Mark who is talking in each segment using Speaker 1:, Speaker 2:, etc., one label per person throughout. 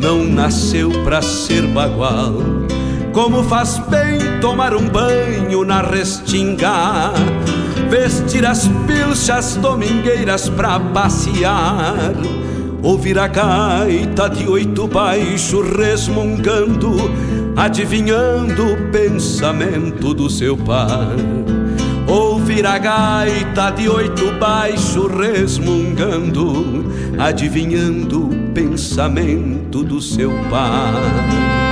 Speaker 1: não nasceu pra ser bagual. Como faz bem tomar um banho na restinga, vestir as pilchas domingueiras pra passear, ouvir a gaita de oito baixo resmungando, adivinhando o pensamento do seu par. Ouvir a gaita de oito baixo resmungando, adivinhando o pensamento do seu pai.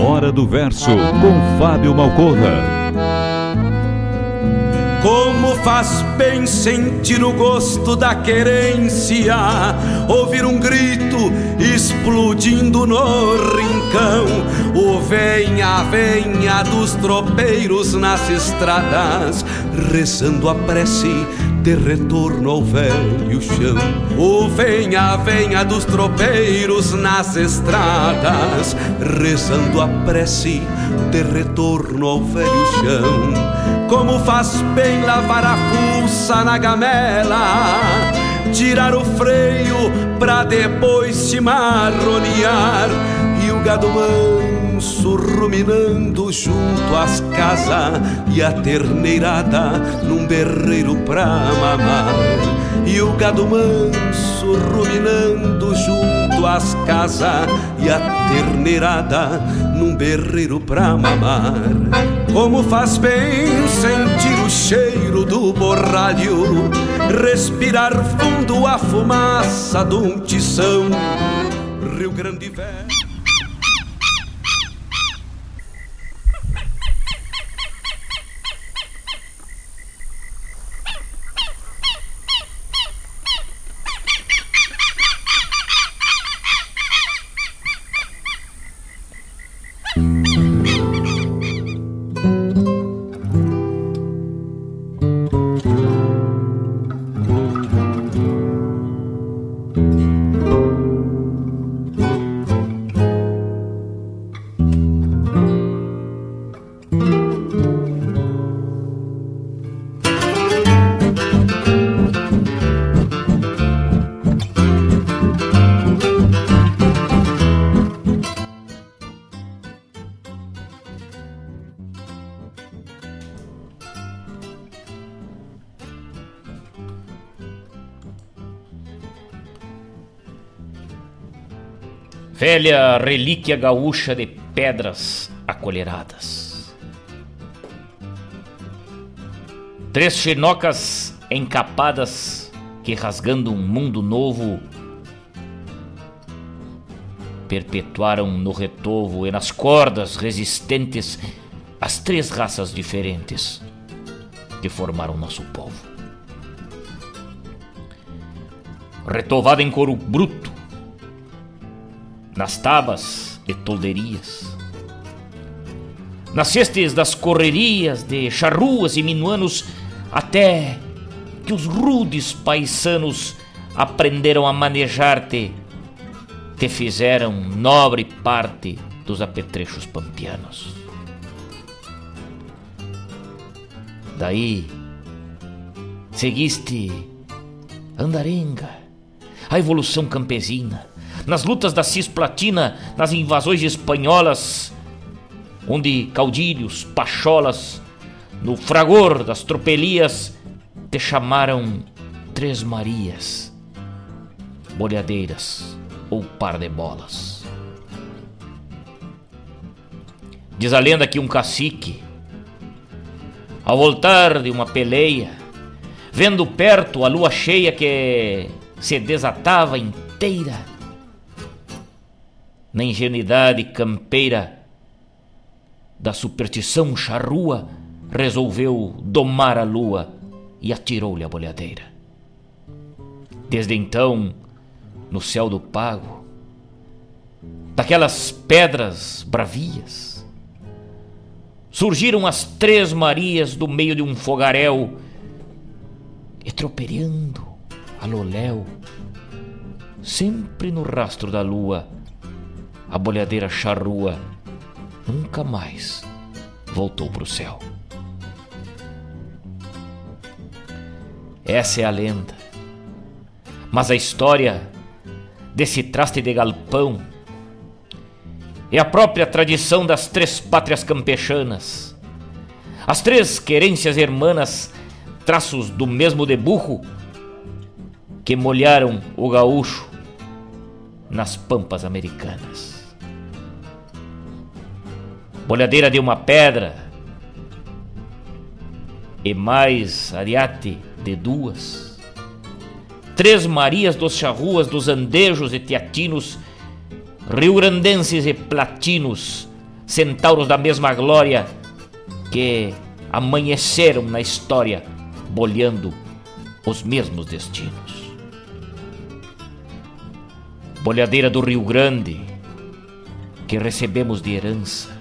Speaker 2: Hora do Verso, com Fábio Malcorra.
Speaker 1: Como faz bem sentir o gosto da querência, ouvir um grito explodindo no rincão, o venha, venha dos tropeiros nas estradas, rezando a prece de retorno ao velho chão. O venha, venha dos tropeiros nas estradas, rezando a prece de retorno ao velho chão. Como faz bem lavar a fuça na gamela, tirar o freio pra depois se marronear e o gado manso ruminando junto às casas e a terneirada num berreiro pra mamar. E o gado manso ruminando junto às casas e a terneirada num berreiro pra mamar. Como faz bem sentir o cheiro do borralho respirar fundo a fumaça de um tição. Rio Grande Velho
Speaker 3: velha relíquia gaúcha de pedras acolheradas. Três chinocas encapadas que rasgando um mundo novo perpetuaram no retovo e nas cordas resistentes as três raças diferentes que formaram nosso povo. Retovada em couro bruto, nas tabas e tolderias. Nas cestes das correrias de charruas e minuanos, até que os rudes paisanos aprenderam a manejar-te, te fizeram nobre parte dos apetrechos pampianos. Daí, seguiste andarenga, a evolução campesina, nas lutas da Cisplatina, nas invasões espanholas, onde caudilhos, pacholas, no fragor das tropelias, te chamaram Três Marias, bolhadeiras ou par de bolas. Diz a lenda que um cacique, Ao voltar de uma peleia, vendo perto a lua cheia que se desatava inteira, na ingenuidade campeira da superstição charrua, resolveu domar a lua e atirou-lhe a bolhadeira. Desde então, no céu do pago, daquelas pedras bravias, surgiram as três Marias do meio de um fogaréu, e tropeando a loléu, sempre no rastro da lua, a bolhadeira charrua nunca mais voltou para o céu. Essa é a lenda. Mas a história desse traste de galpão é a própria tradição das três pátrias campechanas. As três querências hermanas, traços do mesmo deburro, que molharam o gaúcho nas pampas americanas. Bolhadeira de uma pedra e mais ariate de duas. Três Marias dos charruas, dos andejos e teatinos, rio-grandenses e platinos, centauros da mesma glória, que amanheceram na história, bolhando os mesmos destinos. Bolhadeira do Rio Grande, que recebemos de herança,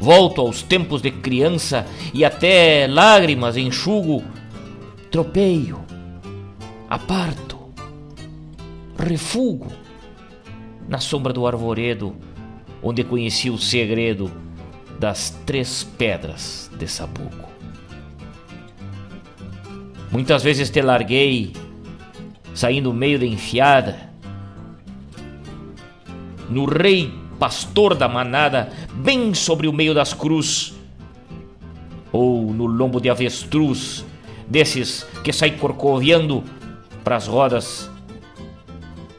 Speaker 3: volto aos tempos de criança e até lágrimas enxugo, tropeio, aparto, refugo na sombra do arvoredo, onde conheci o segredo das três pedras de Sabugo. Muitas vezes te larguei, saindo meio da enfiada, no rei pastor da manada, bem sobre o meio das cruz, ou no lombo de avestruz, desses que sai corcoviando pras rodas,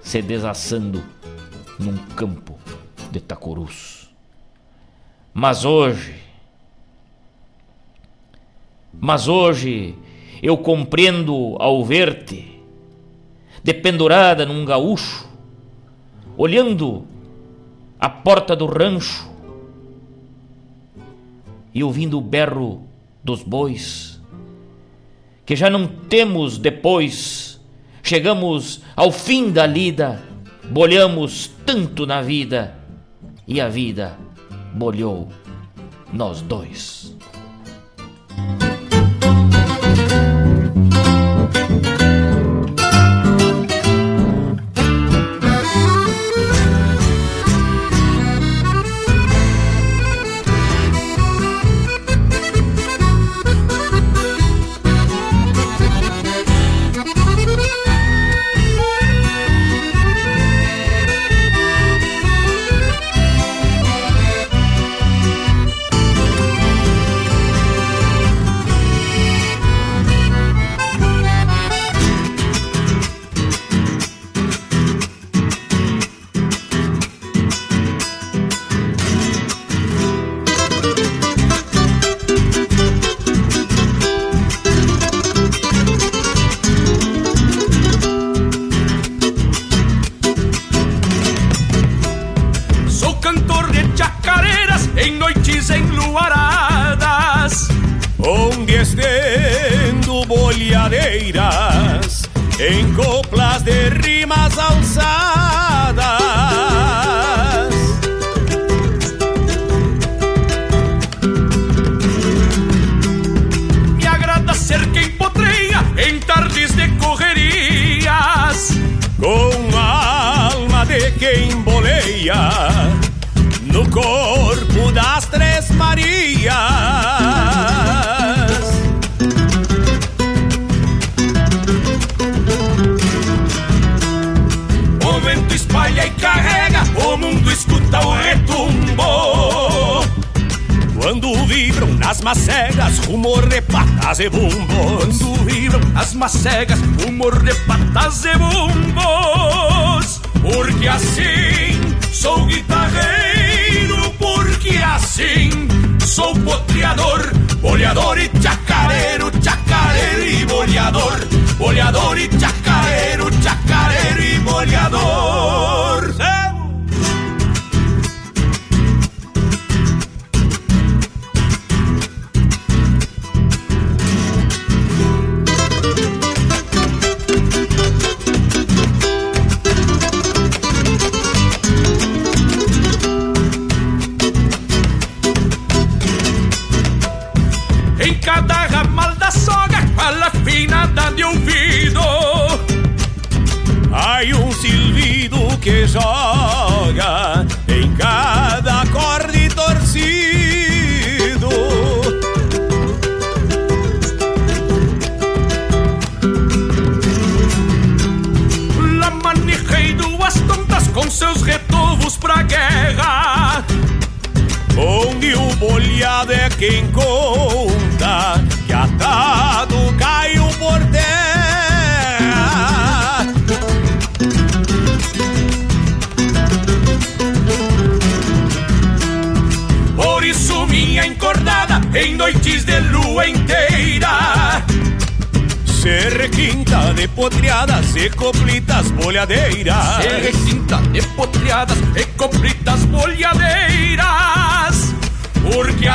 Speaker 3: se desaçando num campo de tacurus. Mas hoje, mas hoje eu compreendo ao ver-te, dependurada num gaúcho, olhando a porta do rancho e ouvindo o berro dos bois, que já não temos depois, chegamos ao fim da lida, bolhamos tanto na vida e a vida bolhou nós dois.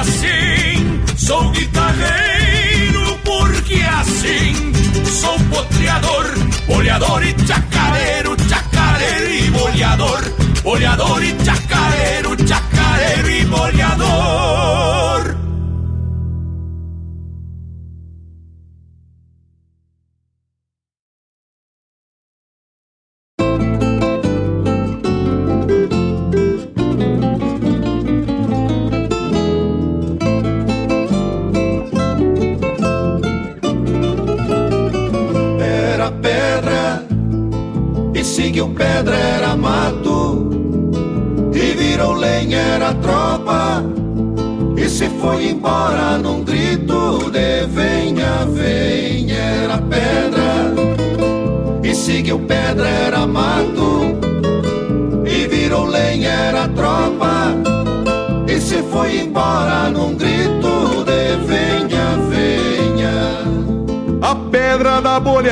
Speaker 1: Porque assim
Speaker 4: sou guitarreiro Porque assim sou potreador Boleador e chacareiro, chacareiro e boleador Boleador e chacareiro, chacareiro e boleador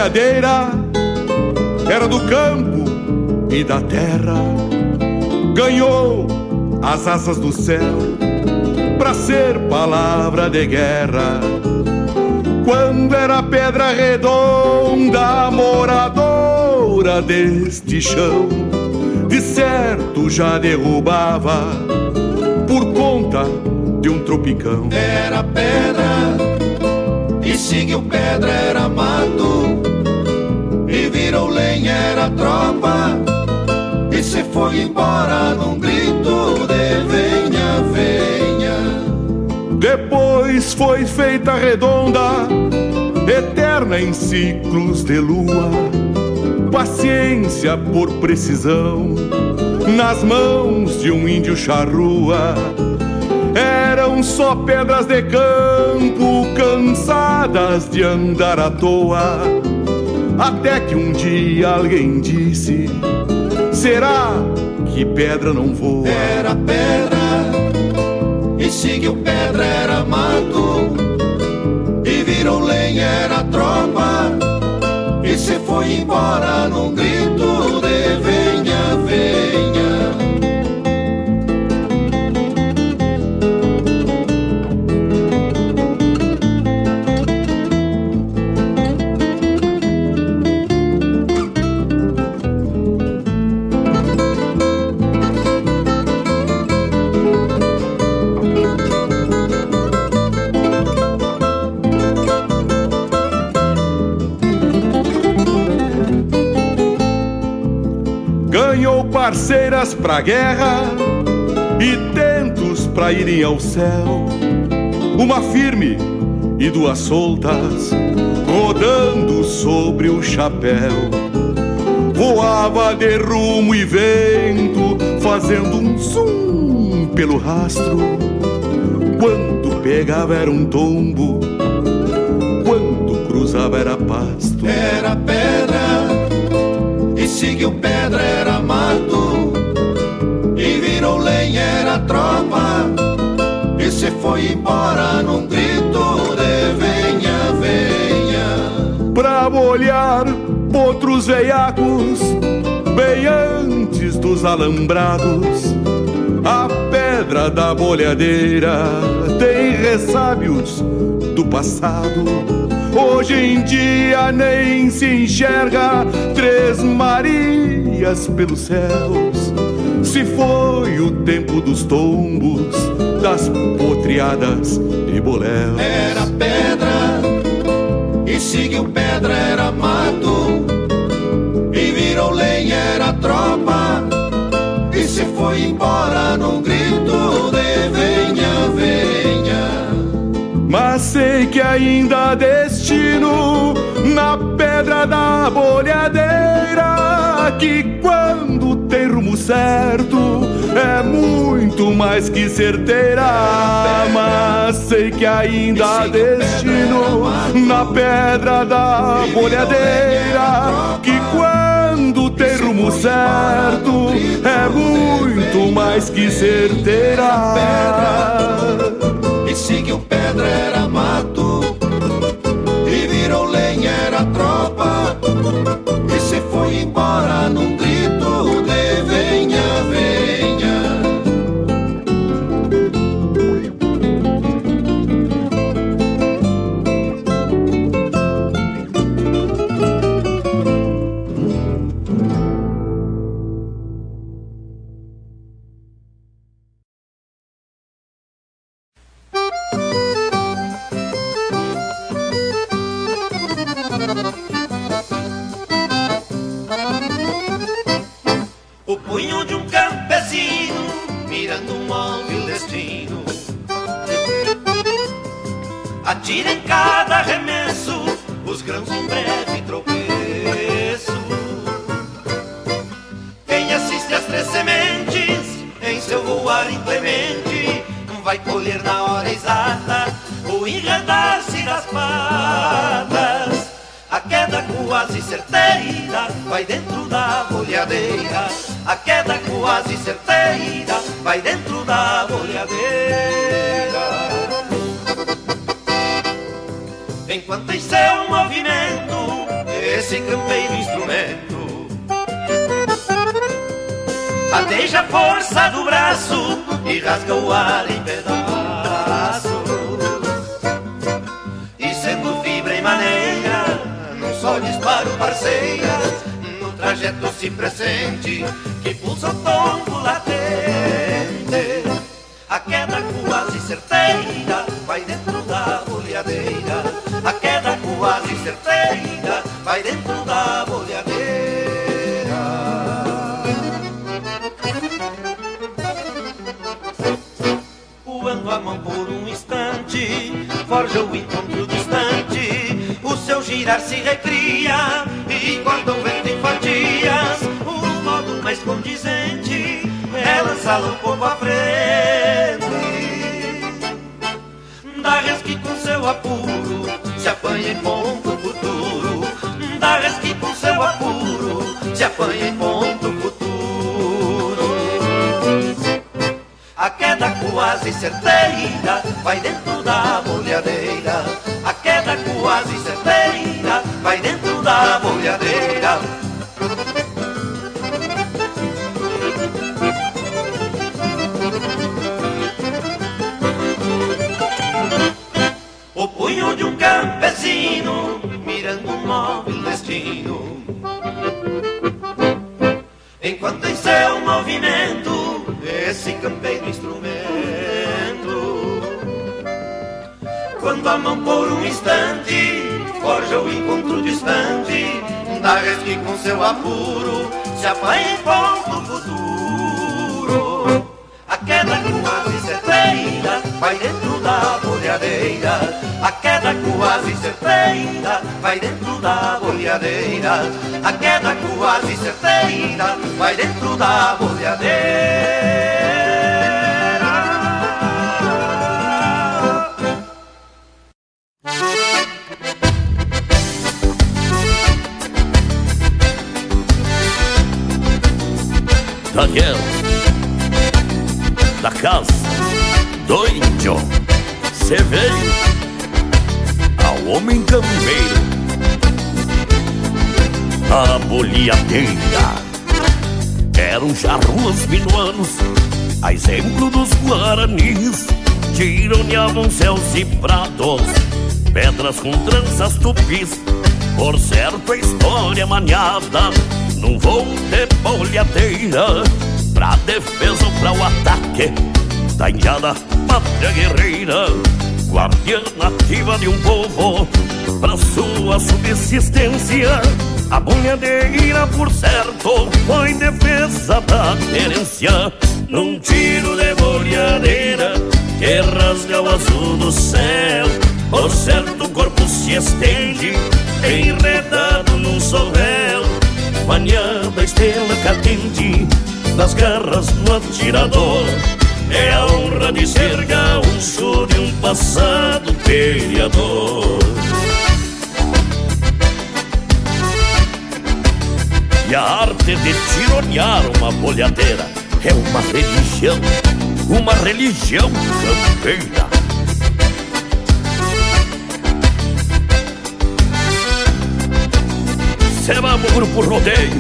Speaker 4: da bolhadeira era do campo e da terra. Ganhou as asas do céu para ser palavra de guerra. Quando era pedra redonda, moradora deste chão, de certo já derrubava por conta de um tropicão.
Speaker 5: Era pedra e seguiu pedra, era mato lenha, era tropa e se foi embora num grito de venha, venha.
Speaker 4: Depois foi feita redonda, eterna em ciclos de lua. Paciência por precisão, nas mãos de um índio charrua. Eram só pedras de campo, cansadas de andar à toa. Até que um dia alguém disse Será que pedra não voa?
Speaker 5: Era pedra e seguiu pedra, era mato e virou lenha, era tropa e se foi embora num
Speaker 4: pra guerra e tentos pra irem ao céu. Uma firme e duas soltas rodando sobre o chapéu. Voava de rumo e vento, fazendo um zum pelo rastro. Quando pegava era um tombo, quando cruzava era pasto.
Speaker 5: Era pedra e seguiu pedra, lenha, era tropa e se foi embora num grito de venha, venha.
Speaker 4: Pra molhar outros veiacos, bem antes dos alambrados. A pedra da bolhadeira tem ressábios do passado. Hoje em dia nem se enxerga três Marias pelos céus. Se foi o tempo dos tombos, das potriadas e boléus.
Speaker 5: Era pedra e seguiu pedra, era mato. E virou lenha, era tropa. E se foi embora num grito de venha, venha.
Speaker 4: Mas sei que ainda há destino na pedra da bolhadeira. Que quando certo é muito mais que certeira. Mas sei que ainda há destino na pedra da bolhadeira. Que quando tem rumo certo é muito mais que certeira.
Speaker 5: E seguiu pedra, era
Speaker 6: Enquanto em seu movimento esse campeiro instrumento. Quando a mão por um instante forja o encontro distante Dá resque com seu apuro se apanha em ponto A queda quase certeira vai dentro da bolhadeira A queda quase certeira vai dentro da bolhadeira
Speaker 7: Daniel homem campeiro. A bolhadeira eram charruas minuanos, a exemplo dos guaranis, tironeavam céus e pratos, pedras com tranças tupis, por certo a história maniada, num voo de bolhadeira, pra defesa ou pra o ataque, da indiada pátria guerreira guardiã nativa de um povo, para sua subsistência. A bunhadeira, por certo, foi defesa da querência. Num tiro de bolhadeira que rasga o azul do céu. Por certo, o corpo se estende, enredado num sovel. Banhada estrela cadente das garras do atirador. É a honra de ser gaúcho de um passado peleador. E a arte de tironear uma bolhadeira É uma religião, uma religião campeira. Se vamos grupo rodeio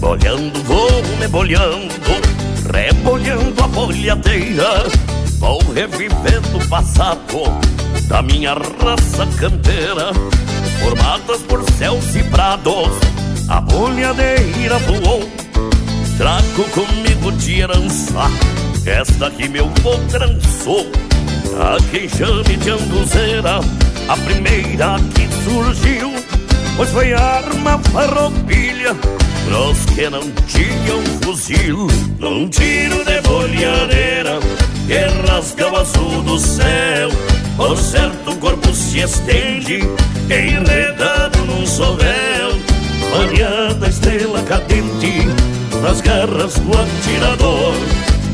Speaker 7: Bolhando, vou me bolhando Rebolhando a bolhadeira Vou revivendo o passado Da minha raça campeira Formadas por céus e prados A bolhadeira voou. Trago comigo de herança Esta que meu vô trançou A quem chame de anduzeira A primeira que surgiu Pois foi arma farroupilha Pros que não tinham fuzil. Num tiro de bolhadeira Que rasga o azul do céu. Por certo o corpo se estende Enredado num sovel. Banhada estrela cadente Nas garras do atirador.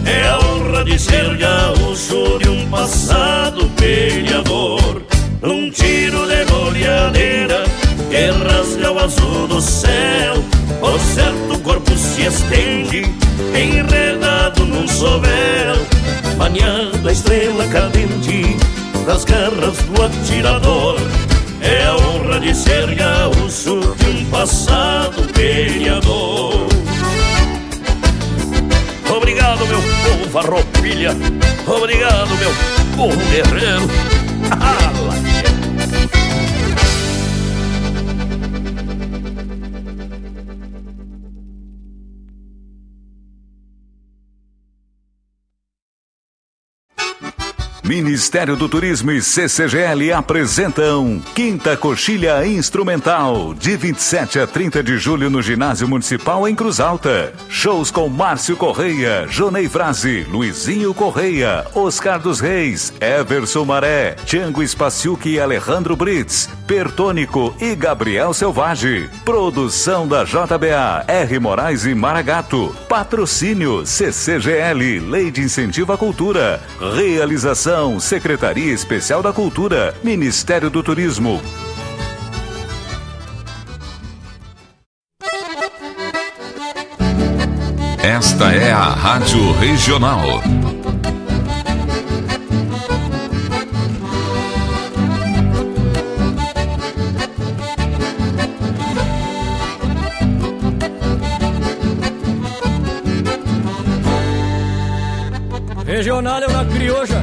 Speaker 7: É a honra de ser gaúcho De um passado peleador. Num tiro de bolhadeira Que rasga o azul do céu. Por certo o corpo se estende Enredado num sovel Banhando a estrela cadente Das garras do atirador. É a honra de ser gaúcho De um passado peleador Obrigado meu povo farroupilha Obrigado meu povo guerreiro
Speaker 2: Ministério do Turismo e CCGL apresentam Quinta Coxilha Instrumental, de 27 a 30 de julho no Ginásio Municipal em Cruz Alta. Shows com Márcio Correia, Jonei Frase, Luizinho Correia, Oscar dos Reis, Everson Maré, Tiango Spaciuc e Alejandro Brits, Pertônico e Gabriel Selvagem. Produção da JBA, R. Moraes e Maragato. Patrocínio CCGL, Lei de Incentivo à Cultura. Realização Secretaria Especial da Cultura, Ministério do Turismo. Esta é a Rádio Regional.
Speaker 8: Regional é uma crioja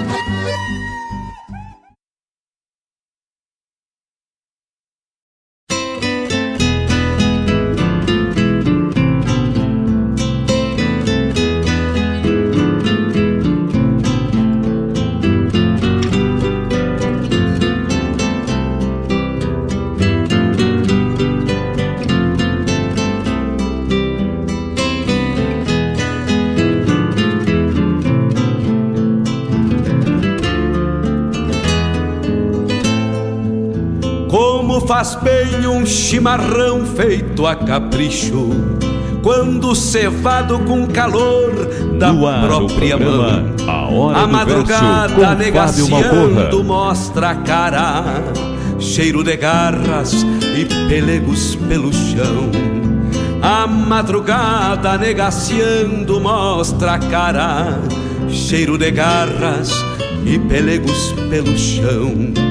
Speaker 1: Bem um chimarrão feito a capricho, quando cevado com calor da
Speaker 2: ar,
Speaker 1: própria
Speaker 2: programa
Speaker 1: mão.
Speaker 2: A Hora
Speaker 1: a madrugada negaciando mostra a cara, cheiro de garras e pelegos pelo chão. A madrugada negaciando mostra a cara, cheiro de garras e pelegos pelo chão.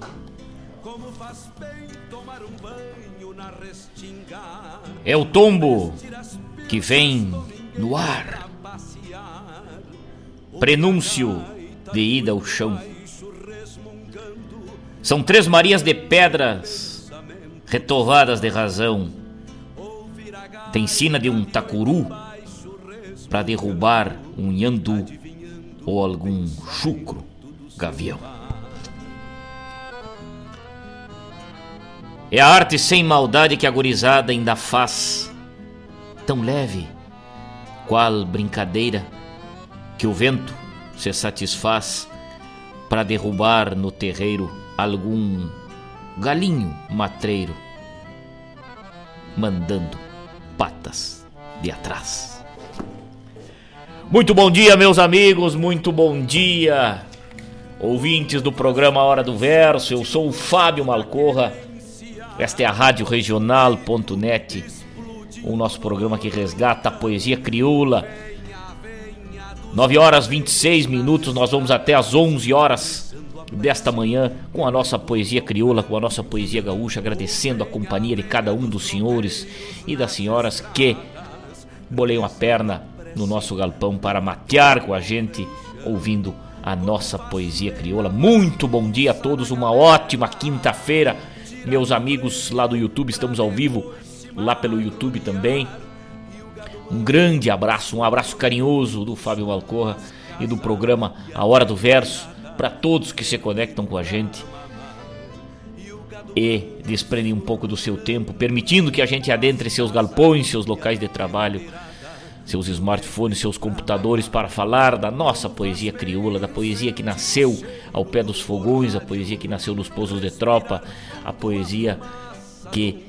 Speaker 3: É o tombo que vem no ar. Prenúncio de ida ao chão. São três Marias de pedras retorvadas de razão. Tem sina de um tacuru para derrubar um nhandu ou algum chucro gavião. É a arte sem maldade que a gurizada ainda faz, tão leve, qual brincadeira que o vento se satisfaz para derrubar no terreiro algum galinho matreiro, mandando patas de atrás. Muito bom dia, meus amigos, muito bom dia, ouvintes do programa Hora do Verso. Eu sou o Fábio Malcorra. Esta é a Rádio Regional.net, o nosso programa que resgata a poesia crioula. 9 horas 26 minutos, nós vamos até as 11 horas desta manhã com a nossa poesia crioula, com a nossa poesia gaúcha, agradecendo a companhia de cada um dos senhores e das senhoras que boleiam a perna no nosso galpão para matear com a gente, ouvindo a nossa poesia crioula. Muito bom dia a todos, uma ótima quinta-feira. Meus amigos lá do YouTube, estamos ao vivo lá pelo YouTube também. Um grande abraço, um abraço carinhoso do Fábio Malcorra e do programa A Hora do Verso para todos que se conectam com a gente e desprendem um pouco do seu tempo, permitindo que a gente adentre seus galpões, seus locais de trabalho, seus smartphones, seus computadores para falar da nossa poesia crioula, da poesia que nasceu ao pé dos fogões, a poesia que nasceu nos pousos de tropa, a poesia que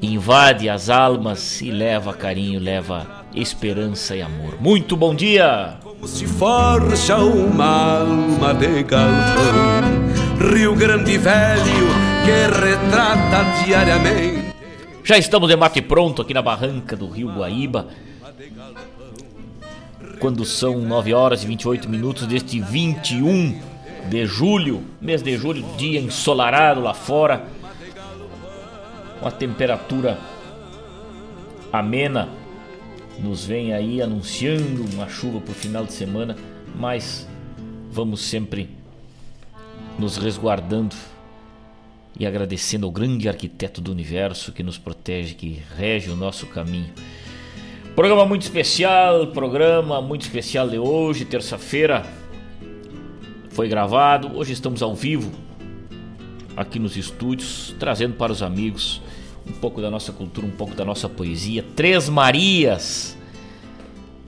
Speaker 3: invade as almas e leva carinho, leva esperança e amor. Muito bom dia!
Speaker 1: como se forja uma alma de galpão. Rio Grande Velho que retrata diariamente.
Speaker 3: Já estamos de mate pronto aqui na barranca do Rio Guaíba. Quando são 9 horas e 28 minutos deste 21 de julho, mês de julho, dia ensolarado lá fora. Uma temperatura amena nos vem aí anunciando uma chuva para o final de semana, mas vamos sempre nos resguardando e agradecendo ao grande arquiteto do universo que nos protege, que rege o nosso caminho. Programa muito especial, programa muito especial de hoje, terça-feira. Foi gravado, hoje estamos ao vivo aqui nos estúdios, trazendo para os amigos um pouco da nossa cultura, um pouco da nossa poesia. Três Marias.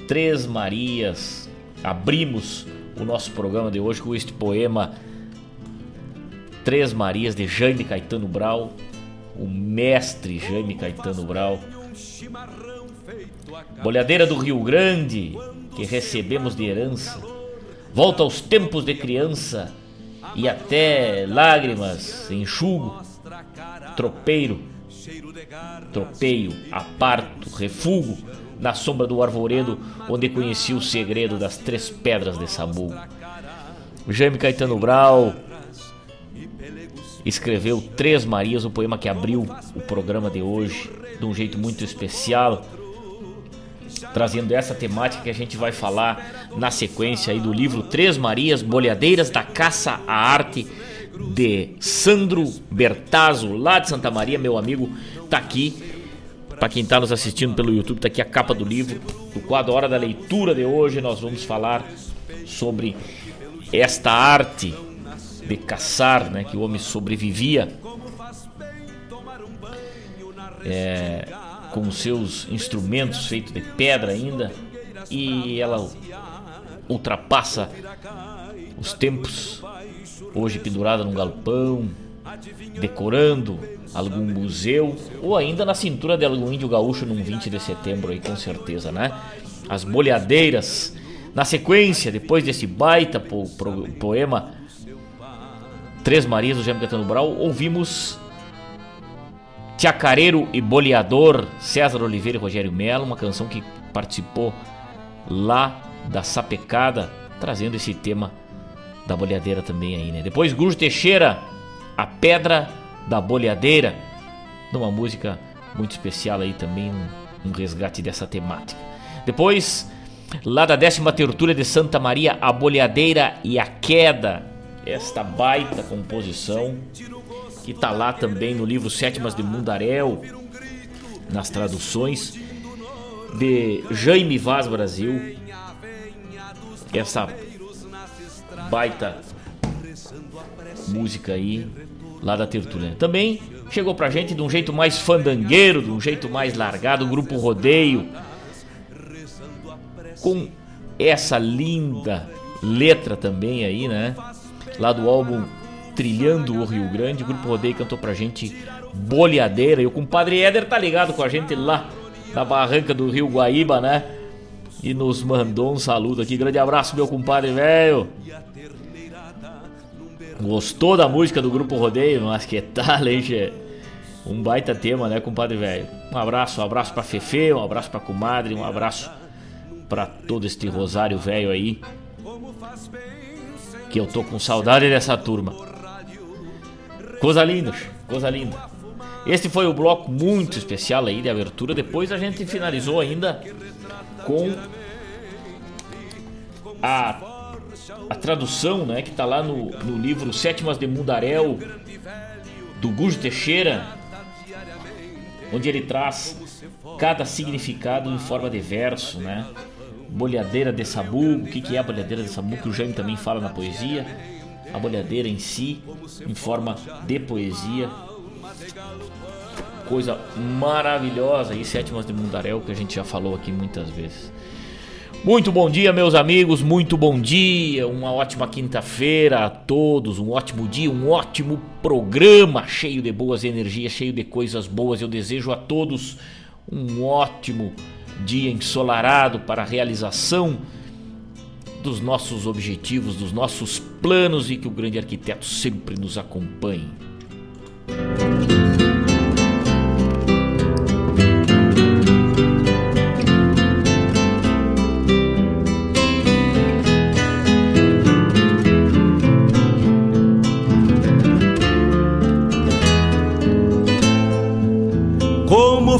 Speaker 3: Três Marias. Abrimos o nosso programa de hoje com este poema Três Marias de Jaime Caetano Brau, o mestre Jaime Caetano Brau. Bolhadeira do Rio Grande, que recebemos de herança, volta aos tempos de criança e até lágrimas enxugo, tropeiro, tropeio, aparto, refugo, na sombra do arvoredo, onde conheci o segredo das três pedras de Samu. Jaime Caetano Brau escreveu Três Marias, o poema que abriu o programa de hoje, de um jeito muito especial, trazendo essa temática que a gente vai falar na sequência aí do livro Três Marias, Bolhadeiras da Caça à Arte, de Sandro Bertazzo, lá de Santa Maria, meu amigo, tá aqui Para quem está nos assistindo pelo YouTube, tá aqui a capa do livro, do quadro Hora da Leitura de hoje. Nós vamos falar sobre esta arte de caçar, né, que o homem sobrevivia é, com seus instrumentos feitos de pedra ainda, e ela ultrapassa os tempos, hoje pendurada num galpão, decorando algum museu ou ainda na cintura de algum índio gaúcho num 20 de setembro aí com certeza, né? As bolhadeiras. Na sequência, depois desse baita po po poema Três Marias do Jaime Caetano Brau, ouvimos Tiacareiro e Boleador, César Oliveira e Rogério Melo, uma canção que participou lá da Sapecada, trazendo esse tema da boleadeira também aí, né? Depois Gujo Teixeira, A Pedra da Boleadeira, numa música muito especial aí também, um, um resgate dessa temática. Depois, lá da décima tertúlia de Santa Maria, A Boleadeira e a Queda, esta baita composição que está lá também no livro Sétimas de Mundaréu, nas traduções de Jaime Vaz Brasil. Essa baita música aí lá da Tertulina. Também chegou pra gente de um jeito mais fandangueiro, de um jeito mais largado, o grupo Rodeio. Com essa linda letra também aí, né? Lá do álbum Trilhando o Rio Grande, o grupo Rodeio cantou pra gente Boleadeira. E o compadre Éder tá ligado com a gente lá na barranca do Rio Guaíba, né? E nos mandou um saludo aqui. Grande abraço, meu compadre velho. Gostou da música do Grupo Rodeio? Mas que tal, hein, che? Um baita tema, né, compadre velho? Um abraço, um abraço pra Fefe, um abraço pra comadre, um abraço pra todo este rosário velho aí. Que eu tô com saudade dessa turma. Coisa linda, coisa linda. Este foi o bloco muito especial aí de abertura. Depois a gente finalizou ainda com a a tradução, né, que está lá no, no livro Sétimas de Mundaréu, do Gujo Teixeira, onde ele traz cada significado em forma de verso, né? Bolhadeira de sabu, o que, que é a bolhadeira de sabu, que o Jaime também fala na poesia. A bolhadeira em si, em forma de poesia. Coisa maravilhosa e Sétimas de Mundaréu, que a gente já falou aqui muitas vezes. Muito bom dia, meus amigos, muito bom dia, uma ótima quinta-feira a todos, um ótimo dia, um ótimo programa cheio de boas energias, cheio de coisas boas. Eu desejo a todos um ótimo dia ensolarado para a realização dos nossos objetivos, dos nossos planos e que o grande arquiteto sempre nos acompanhe.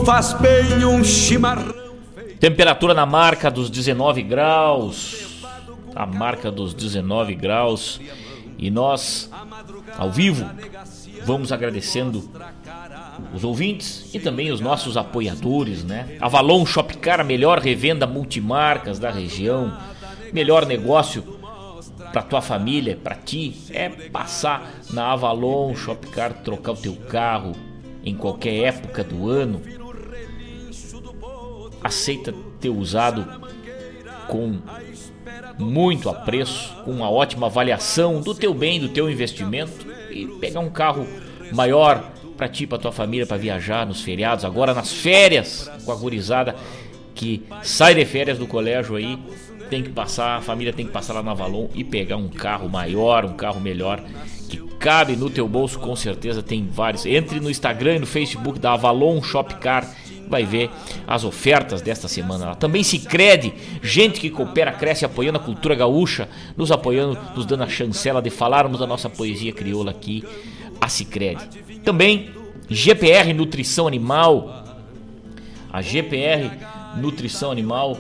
Speaker 1: faz bem um chimarrão.
Speaker 3: Temperatura na marca dos 19 graus. A marca dos 19 graus. E nós, ao vivo, vamos agradecendo os ouvintes e também os nossos apoiadores, né? Avalon Shopcar, a melhor revenda multimarcas da região, melhor negócio para tua família, para ti, é passar na Avalon Shopcar, trocar o teu carro em qualquer época do ano, aceita ter usado com muito apreço, com uma ótima avaliação do teu bem, do teu investimento e pegar um carro maior para ti, para tua família, para viajar nos feriados, agora nas férias com a gurizada que sai de férias do colégio aí, tem que passar, a família tem que passar lá na Avalon e pegar um carro maior, um carro melhor que cabe no teu bolso, com certeza tem vários. Entre no Instagram e no Facebook da Avalon Shopcar vai ver as ofertas desta semana. Também se crede, gente que coopera, cresce apoiando a cultura gaúcha, nos apoiando, nos dando a chancela de falarmos da nossa poesia crioula aqui, a Cicrede. Também GPR Nutrição Animal. A GPR Nutrição Animal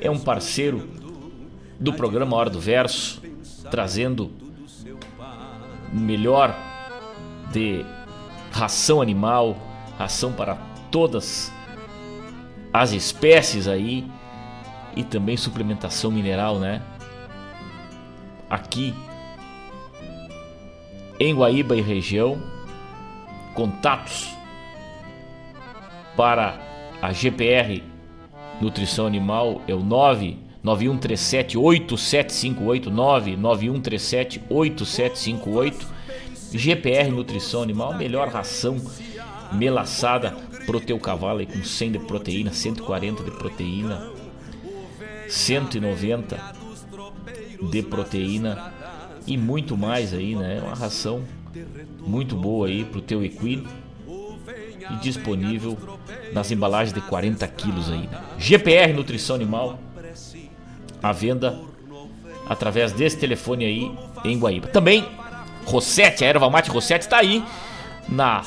Speaker 3: é um parceiro do programa Hora do Verso, trazendo o melhor de ração animal, ração para todas as espécies aí e também suplementação mineral, né? Aqui em Guaíba e região, contatos para a GPR Nutrição Animal é o 99137 8758 99137 8758 GPR Nutrição Animal, melhor ração melaçada pro teu cavalo aí com 100 de proteína, 140 de proteína, 190 de proteína e muito mais aí, né? Uma ração muito boa aí pro teu equino e disponível nas embalagens de 40 quilos aí. Né? GPR Nutrição Animal, a venda através desse telefone aí em Guaíba. Também Rossetti, a erva mate Rossetti está aí na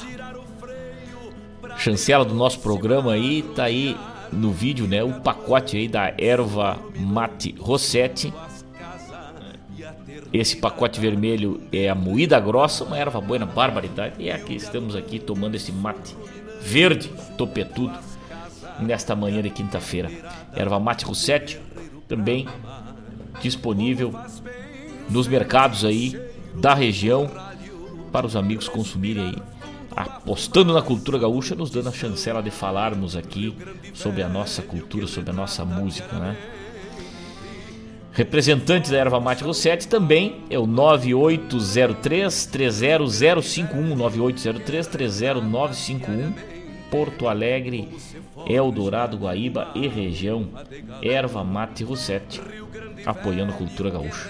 Speaker 3: chancela do nosso programa aí, tá aí no vídeo, né, o pacote aí da erva mate Rossetti. Esse pacote vermelho é a moída grossa, uma erva boa barbaridade. E aqui estamos aqui tomando esse mate verde, topetudo, nesta manhã de quinta-feira. Erva mate Rossetti também disponível nos mercados aí da região para os amigos consumirem aí. Apostando na cultura gaúcha, nos dando a chancela de falarmos aqui sobre a nossa cultura, sobre a nossa música, né? Representante da Erva Mate Rossetti também é o 9803 30051 9803 30951 Porto Alegre, Eldorado, Guaíba e região. Erva Mate Rossetti apoiando a cultura gaúcha.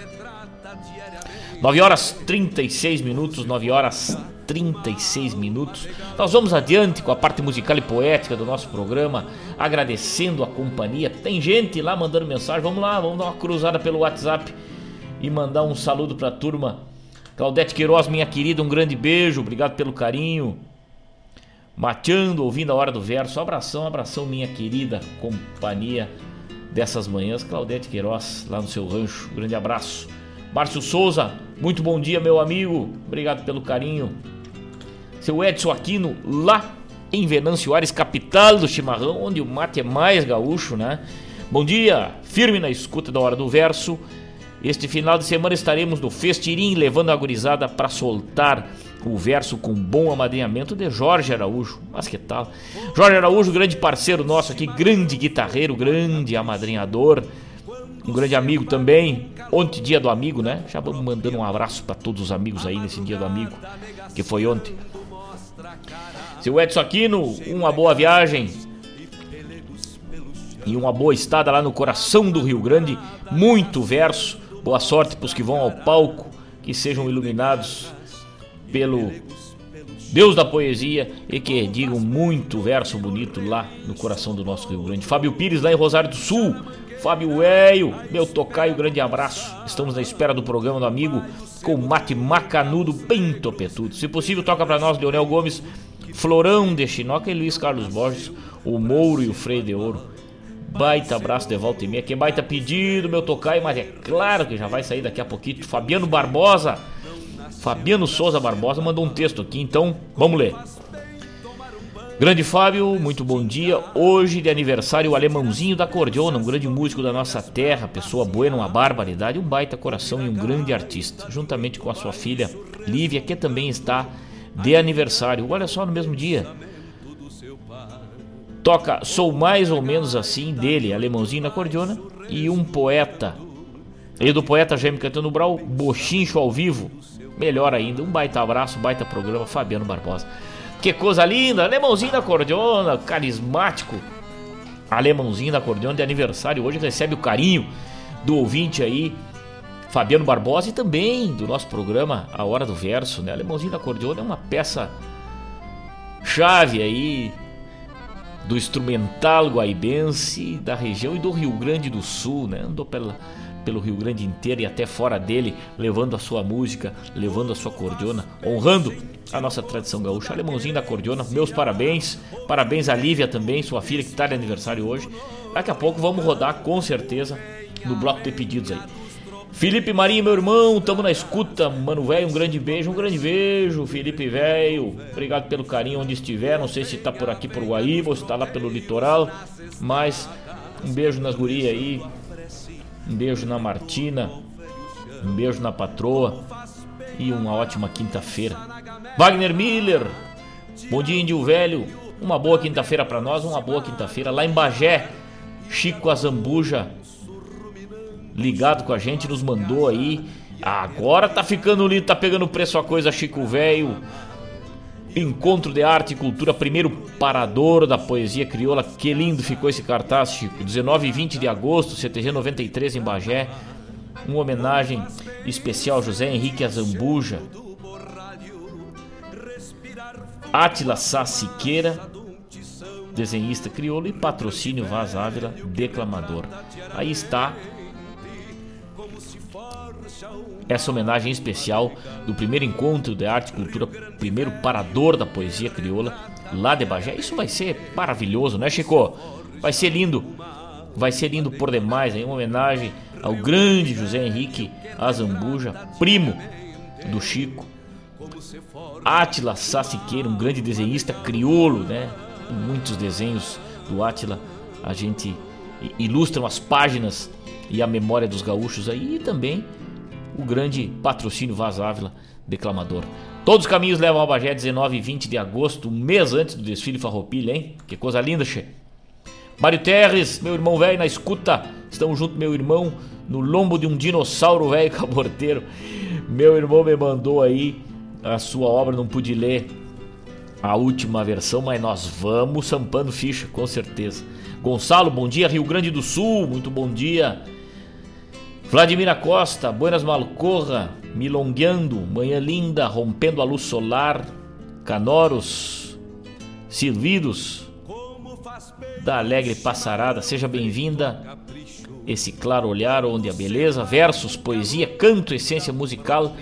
Speaker 3: 9 horas 36 minutos, 9 horas 36 minutos. Nós vamos adiante com a parte musical e poética do nosso programa, agradecendo a companhia. Tem gente lá mandando mensagem. Vamos lá, vamos dar uma cruzada pelo WhatsApp e mandar um saludo para a turma. Claudete Queiroz, minha querida, um grande beijo, obrigado pelo carinho. Mateando, ouvindo a hora do verso. Abração, abração, minha querida companhia dessas manhãs. Claudete Queiroz, lá no seu rancho. Grande abraço. Márcio Souza, muito bom dia, meu amigo. Obrigado pelo carinho. Seu Edson Aquino, lá em Venâncio Ares, capital do chimarrão, onde o mate é mais gaúcho, né? Bom dia, firme na escuta da hora do verso. Este final de semana estaremos no Festirim, levando a gurizada para soltar o verso com bom amadrinhamento de Jorge Araújo. Mas que tal? Jorge Araújo, grande parceiro nosso aqui, grande guitarreiro, grande amadrinhador um grande amigo também. Ontem, dia do amigo, né? Já vamos mandando um abraço para todos os amigos aí nesse dia do amigo, que foi ontem. Seu Edson Aquino, uma boa viagem e uma boa estada lá no coração do Rio Grande. Muito verso. Boa sorte para os que vão ao palco, que sejam iluminados pelo Deus da poesia e que digam muito verso bonito lá no coração do nosso Rio Grande. Fábio Pires, lá em Rosário do Sul. Fábio Eio, meu tocaio, grande abraço. Estamos na espera do programa do amigo com mate macanudo bem topetudo. Se possível, toca para nós Leonel Gomes, Florão de Chinoca e Luiz Carlos Borges, o Mouro e o Frei de Ouro. Baita abraço de volta e meia. Que baita pedido, meu tocaio, mas é claro que já vai sair daqui a pouquinho. Fabiano Barbosa, Fabiano Souza Barbosa mandou um texto aqui, então vamos ler. Grande Fábio, muito bom dia. Hoje de aniversário o alemãozinho da cordiona, um grande músico da nossa terra, pessoa boa, uma barbaridade, um baita coração e um grande artista. Juntamente com a sua filha Lívia, que também está de aniversário. Olha só, no mesmo dia. Toca Sou Mais ou Menos Assim, dele, alemãozinho da cordiona, e um poeta. E do poeta Jaime Cantando Brau, Bochincho ao vivo. Melhor ainda, um baita abraço, baita programa, Fabiano Barbosa. Que coisa linda, alemãozinho da cordiona, carismático. Alemãozinho da cordiona de aniversário hoje recebe o carinho do ouvinte aí, Fabiano Barbosa e também do nosso programa A Hora do Verso, né? Alemãozinho da cordiona é uma peça chave aí do instrumental guaibense da região e do Rio Grande do Sul, né? Andou pela pelo Rio Grande inteiro e até fora dele, levando a sua música, levando a sua cordiona, honrando a nossa tradição gaúcha. Alemãozinho da cordiona, meus parabéns. Parabéns a Lívia também, sua filha que está de aniversário hoje. Daqui a pouco vamos rodar com certeza no bloco de pedidos aí. Felipe Marinho, meu irmão, tamo na escuta. Mano, velho, um grande beijo, um grande beijo, Felipe, velho. Obrigado pelo carinho onde estiver. Não sei se tá por aqui por Guaíba ou se tá lá pelo litoral. Mas um beijo nas gurias aí. Um beijo na Martina. Um beijo na patroa. E uma ótima quinta-feira. Wagner Miller. Bom dia, Índio Velho. Uma boa quinta-feira para nós, uma boa quinta-feira. Lá em Bagé, Chico Azambuja ligado com a gente, nos mandou aí. Agora tá ficando lindo, tá pegando preço a coisa, Chico Velho. Encontro de Arte e Cultura, primeiro parador da poesia crioula. Que lindo ficou esse cartaz, Chico. 19 e 20 de agosto, CTG 93 em Bagé. Uma homenagem especial José Henrique Azambuja. Atila Sá Siqueira, desenhista crioulo e patrocínio Vaz Ávila, declamador. Aí está essa homenagem especial do primeiro encontro de arte e cultura, primeiro parador da poesia crioula lá de Bagé. Isso vai ser maravilhoso, né, Chico? Vai ser lindo. Vai ser lindo por demais, em homenagem ao grande José Henrique Azambuja, primo do Chico. Átila Sassiqueira, um grande desenhista crioulo, né? Muitos desenhos do Átila a gente ilustram as páginas e a memória dos gaúchos aí e também o grande patrocínio Vaz Ávila, declamador. Todos os caminhos levam ao Bagé 19 e 20 de agosto, um mês antes do desfile Farroupilha, hein? Que coisa linda, che. Mário Terres, meu irmão velho na escuta. Estamos junto, meu irmão, no lombo de um dinossauro velho caborteiro. Meu irmão me mandou aí a sua obra, não pude ler a última versão, mas nós vamos sampando ficha, com certeza. Gonçalo, bom dia, Rio Grande do Sul, muito bom dia. Vladimir Costa, Buenas Malcorra, Milongueando, Manhã Linda, Rompendo a Luz Solar, Canoros, Silvidos, da Alegre Passarada, seja bem-vinda. Esse claro olhar onde a beleza, versos, poesia, canto, essência musical,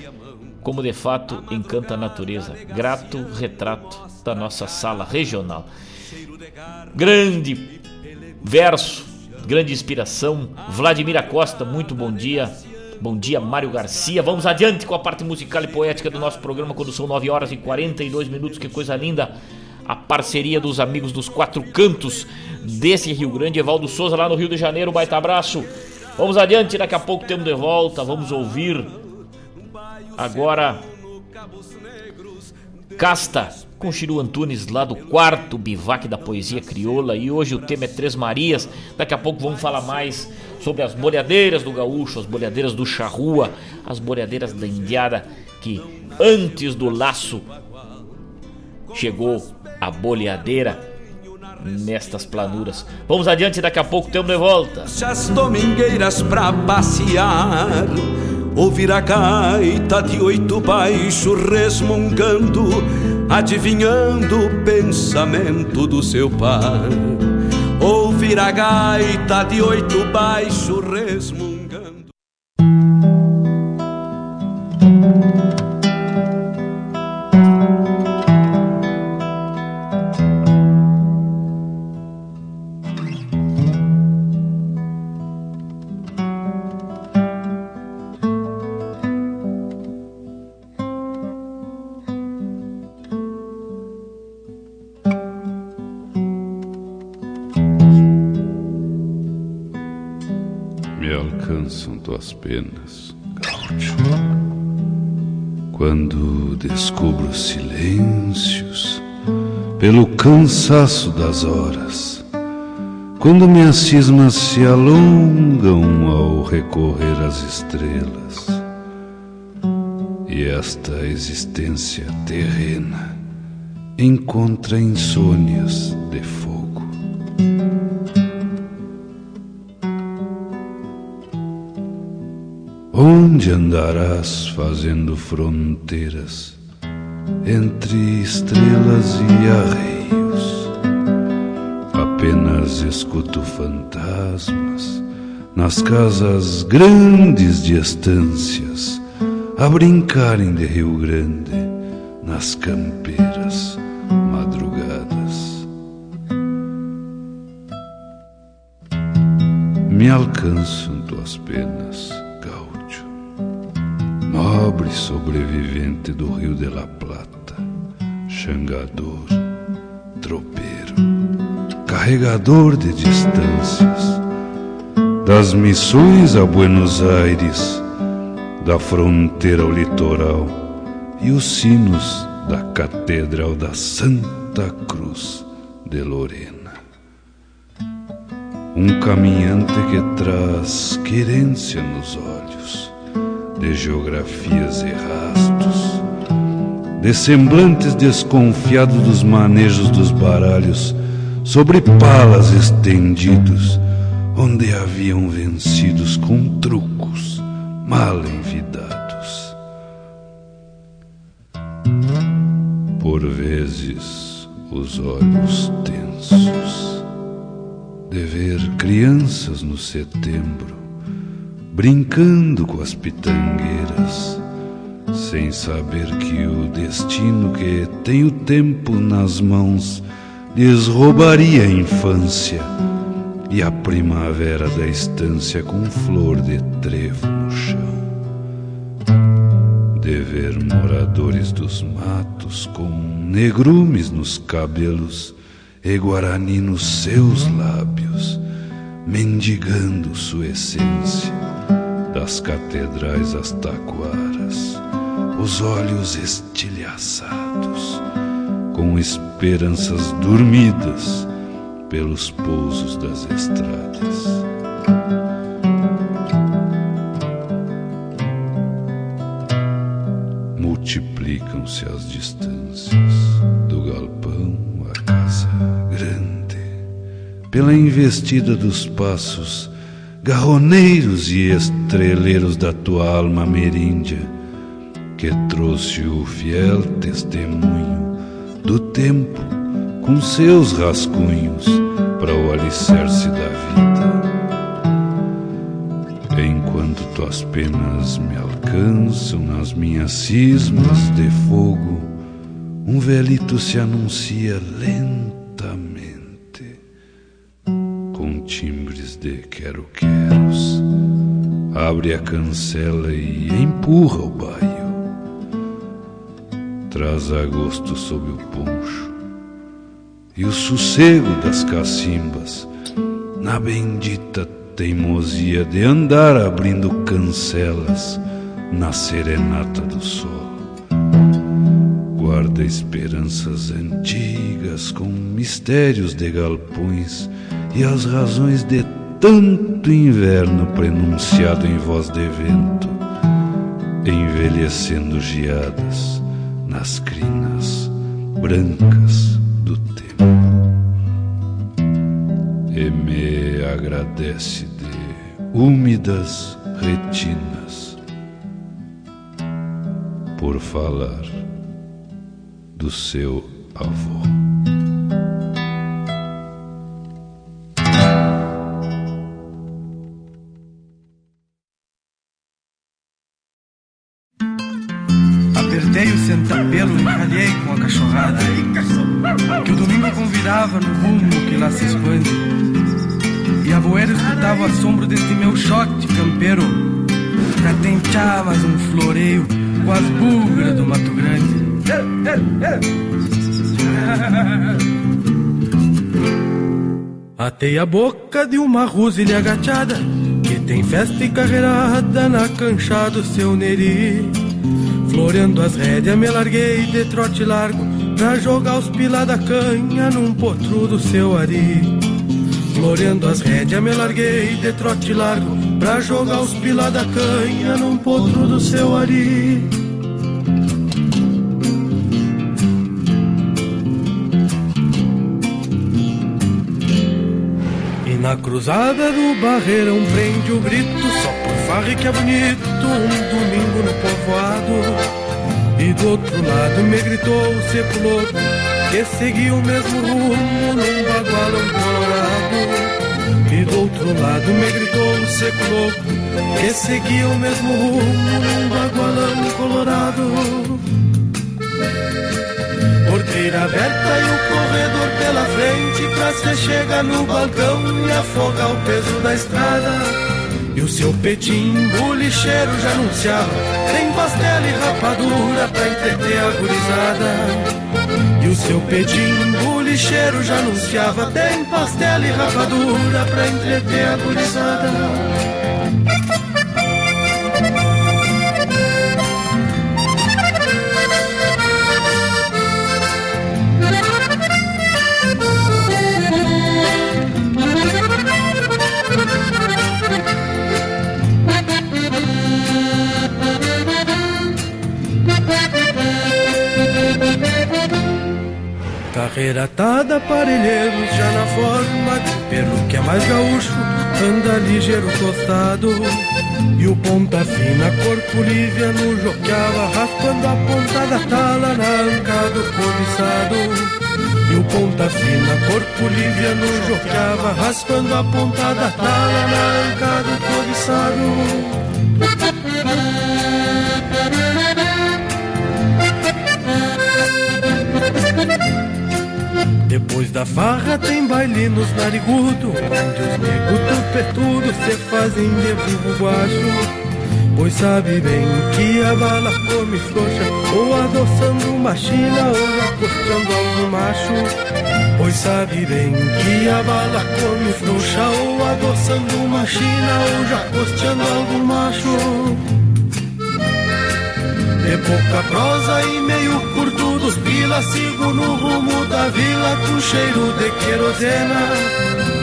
Speaker 3: como de fato encanta a natureza. Grato retrato da nossa sala regional. Grande verso grande inspiração. Vladimir Costa, muito bom dia. Bom dia, Mário Garcia. Vamos adiante com a parte musical e poética do nosso programa quando são 9 horas e 42 minutos. Que coisa linda! A parceria dos amigos dos quatro cantos desse Rio Grande. Evaldo Souza lá no Rio de Janeiro. Baita abraço. Vamos adiante, daqui a pouco temos de volta. Vamos ouvir agora Casta com Chiru Antunes lá do quarto bivac da poesia crioula e hoje o tema é Três Marias. Daqui a pouco vamos falar mais sobre as boleadeiras do gaúcho, as boleadeiras do charrua, as boleadeiras da indiada que antes do laço chegou a boleadeira nestas planuras. Vamos adiante, daqui a pouco temos de volta.
Speaker 1: As domingueiras pra passear Ouvir a gaita de oito baixo resmungando adivinhando o pensamento do seu pai. Ouvir a gaita de oito baixo resmungando.
Speaker 9: Penas, gaúcho. Quando descubro silêncios pelo cansaço das horas, quando minhas cismas se alongam ao recorrer às estrelas, e esta existência terrena encontra insônias de fogo. Onde andarás fazendo fronteiras entre estrelas e arreios? Apenas escuto fantasmas nas casas grandes de estâncias a brincarem de Rio Grande nas campeiras madrugadas. Me alcançam tuas penas nobre sobrevivente do Rio de la Plata, xangador, tropeiro, carregador de distâncias, das missões a Buenos Aires, da fronteira ao litoral e os sinos da Catedral da Santa Cruz de Lorena. Um caminhante que traz querência nos olhos, de geografias e rastos, de semblantes desconfiados dos manejos dos baralhos, sobre palas estendidos, onde haviam vencidos com trucos mal envidados. Por vezes, os olhos tensos de ver crianças no setembro brincando com as pitangueiras, sem saber que o destino que tem o tempo nas mãos lhes roubaria a infância e a primavera da estância com flor de trevo no chão. De ver moradores dos matos com negrumes nos cabelos e Guarani nos seus lábios, mendigando sua essência, das catedrais às taquaras, os olhos estilhaçados, com esperanças dormidas pelos pousos das estradas. Multiplicam-se as distâncias pela investida dos passos, garroneiros e estreleiros da tua alma ameríndia, que trouxe o fiel testemunho do tempo com seus rascunhos para o alicerce da vida. Enquanto tuas penas me alcançam nas minhas cismas de fogo, um velito se anuncia lentamente Abre a cancela e empurra o baio. Traz agosto sob o poncho e o sossego das cacimbas na bendita teimosia de andar abrindo cancelas na serenata do sol. Guarda esperanças antigas com mistérios de galpões e as razões de tanto inverno prenunciado em voz de vento, envelhecendo geadas nas crinas brancas do tempo. E me agradece de úmidas retinas por falar do seu avô.
Speaker 10: Atei a boca de uma rusilha agachada Que tem festa e carreirada na cancha do seu neri. Floreando as rédeas me larguei de trote largo Pra jogar os pila da canha num potro do seu ari. Floreando as rédeas me larguei de trote largo Pra jogar os pila da canha num potro do seu ari na cruzada do barreirão prende o grito Só por farre que é bonito um domingo no povoado. E do outro lado me gritou o seco Que seguia o mesmo rumo num bagualão colorado E do outro lado me gritou o seco Que seguia o mesmo rumo num bagualão colorado Porteira aberta e o corredor pela frente Pra se chegar no balcão e afogar o peso da estrada. E o seu petimbo lixeiro já anunciava Tem pastel e rapadura pra entreter a gurizada. E o seu petimbo lixeiro já anunciava Tem pastel e rapadura pra entreter a gurizada Carreira atada, parelheiros já na forma Pelo que é mais gaúcho, anda ligeiro tostado. E o ponta fina, corpo liviano joqueava Raspando a ponta da tala na anca do cobiçado. E o ponta fina, corpo liviano joqueava Raspando a ponta da tala na anca do cobiçado Depois da farra tem baile nos narigudo Onde os negros tupetudos se fazem de burro baixo Pois sabe bem que a bala come frouxa Ou adoçando uma china ou acostando algum macho. Pois sabe bem que a bala come frouxa Ou adoçando uma china ou já costeando algum macho de pouca prosa e meio curto dos pila Sigo no rumo da vila com cheiro de querosena.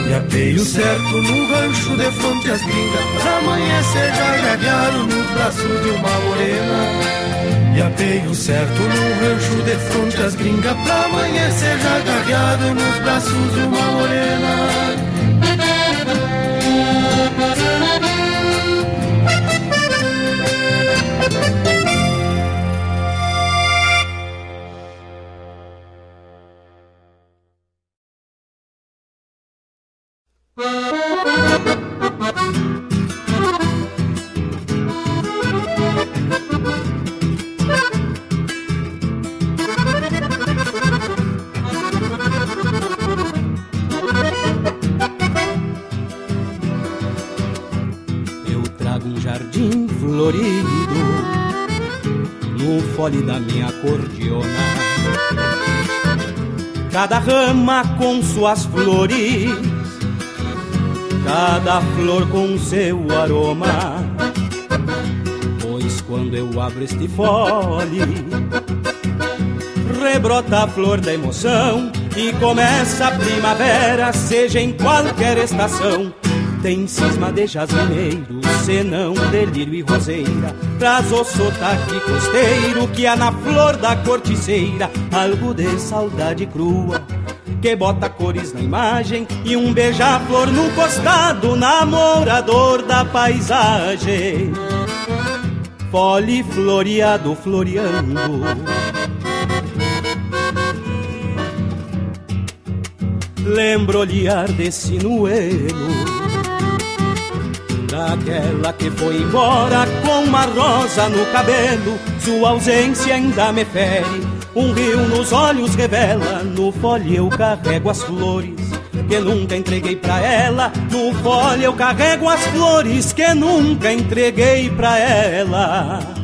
Speaker 10: E apeio certo no rancho de fronte às gringas Pra amanhecer já gaguearam nos braços de uma morena. E apeio certo no rancho de fronte às gringas Pra amanhecer já gagueado nos braços de uma morena
Speaker 11: Cada rama com suas flores, cada flor com seu aroma. Pois quando eu abro este fole, rebrota a flor da emoção e começa a primavera, seja em qualquer estação. Tem cisma de jasmineiro, senão delírio e roseira Traz o sotaque costeiro que há na flor da corticeira. Algo de saudade crua que bota cores na imagem E um beija-flor no costado, namorador da paisagem. Fole floreado floreando. Lembro olhar de sinuelo Daquela que foi embora com uma rosa no cabelo Sua ausência ainda me fere. Um rio nos olhos revela No fole eu carrego as flores Que nunca entreguei pra ela. No fole eu carrego as flores Que nunca entreguei pra ela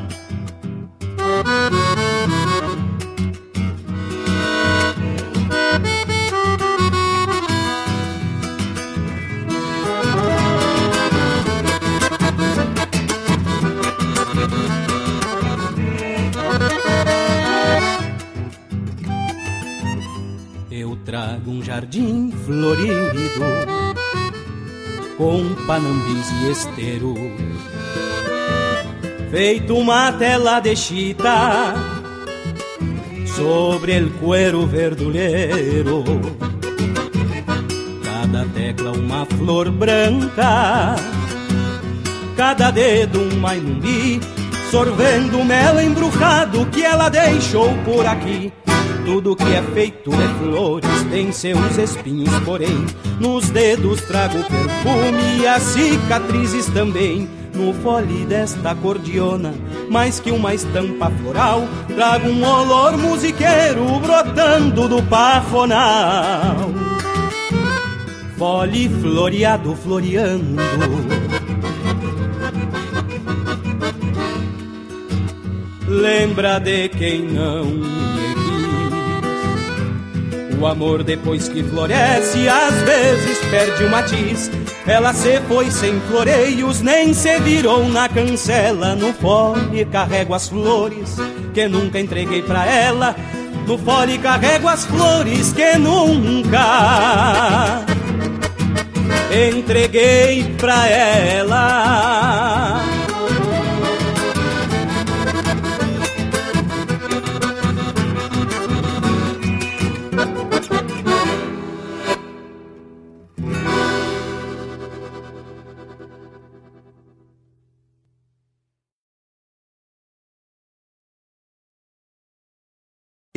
Speaker 11: Com panambis e esteros Feito uma tela de chita Sobre el cuero verdulheiro Cada tecla uma flor branca Cada dedo um mainumbi Sorvendo mel embrujado que ela deixou por aqui tudo que é feito de flores tem seus espinhos, porém, nos dedos trago perfume e as cicatrizes também. No fole desta cordiona, mais que uma estampa floral, trago um olor musiqueiro brotando do parronal. Fole floreado floreando. lembra de quem não o amor depois que floresce, às vezes perde o matiz. Ela se foi sem floreios, nem se virou na cancela. No fole carrego as flores que nunca entreguei pra ela. No fole carrego as flores que nunca entreguei pra ela.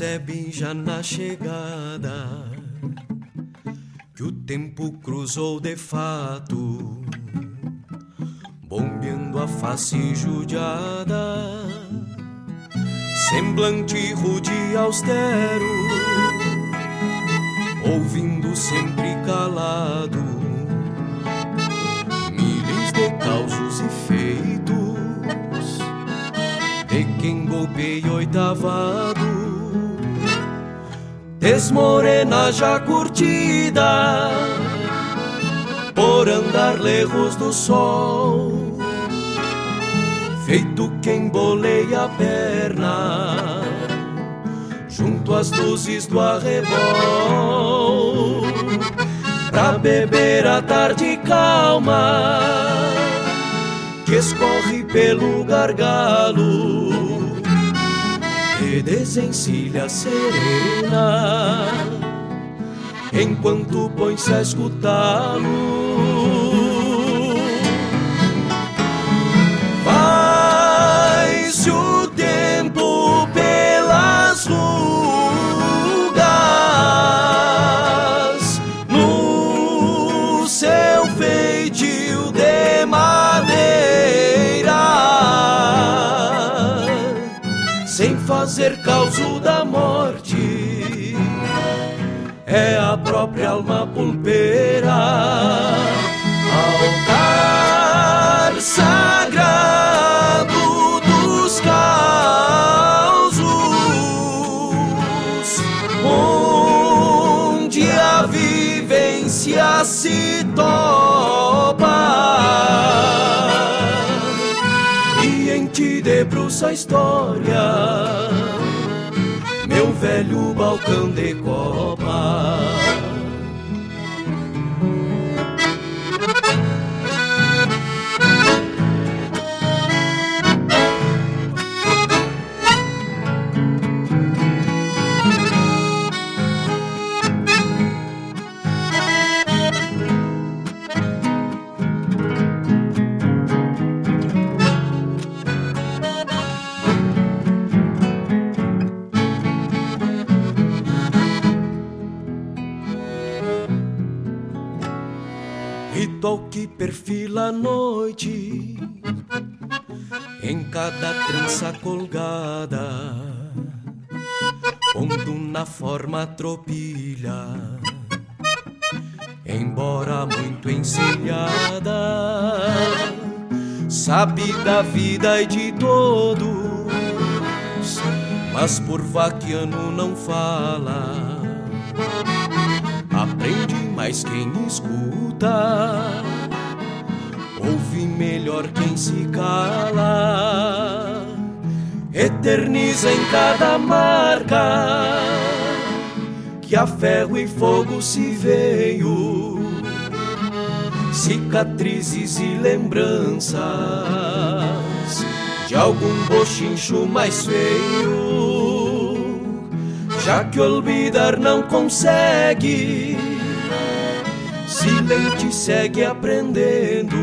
Speaker 1: percebe já na chegada que o tempo cruzou de fato, bombeando a face judiada, semblante rude e austero, ouvindo sempre calado milhões de causos e feitos de quem golpeia oitavado Desmorena já curtida Por andar lejos do sol. Feito quem boleia a perna Junto às luzes do arrebol. Pra beber a tarde calma que escorre pelo gargalo desencilha serena enquanto põe-se a escutá-lo. Sem fazer causa da morte. É a própria alma pulpeira, altar e ti debruça a história, meu velho balcão de copa. Perfila a noite em cada trança colgada, pondo na forma tropilha, embora muito encilhada, sabe da vida e de todos, mas por vaquiano não fala. Aprende mais quem escuta, ouve melhor quem se cala, eterniza em cada marca que a ferro e fogo se veio, cicatrizes e lembranças de algum bochincho mais feio, já que olvidar não consegue, silente segue aprendendo,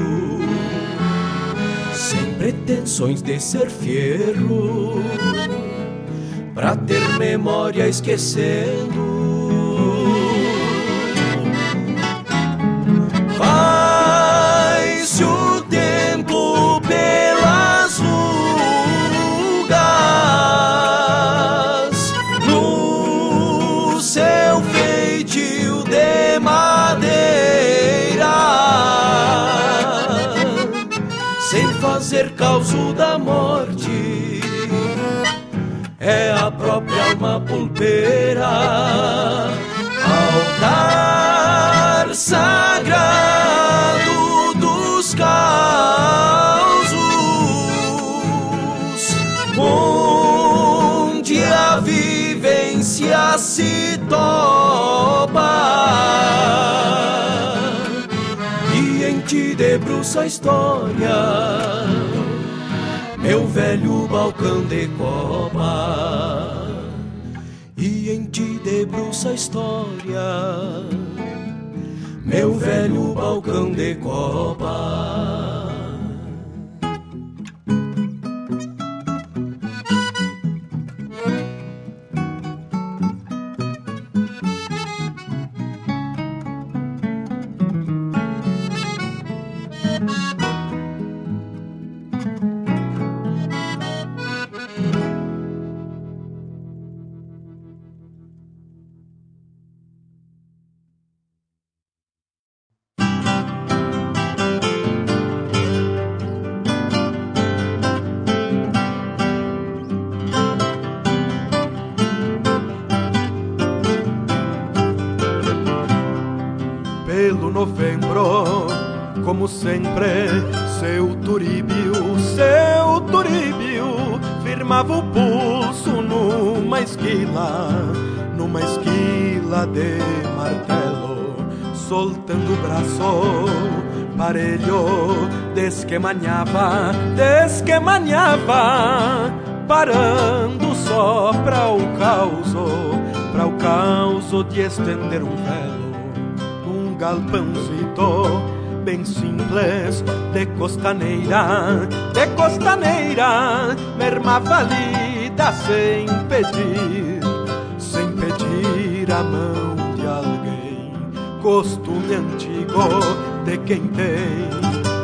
Speaker 1: pretensões de ser fierro pra ter memória esquecendo. Alma pulpeira, altar sagrado dos causos, onde a vivência se topa. E em ti debruça a história meu velho balcão de copa debruça a história, meu velho balcão de copa.
Speaker 12: Soltando o braço parelho, desquemanhava, desquemanhava, parando só para o causo, para o causo de estender um velo galpãozito bem simples de costaneira, de costaneira, mermava lida sem pedir, sem pedir a mão. Costume antigo de quem tem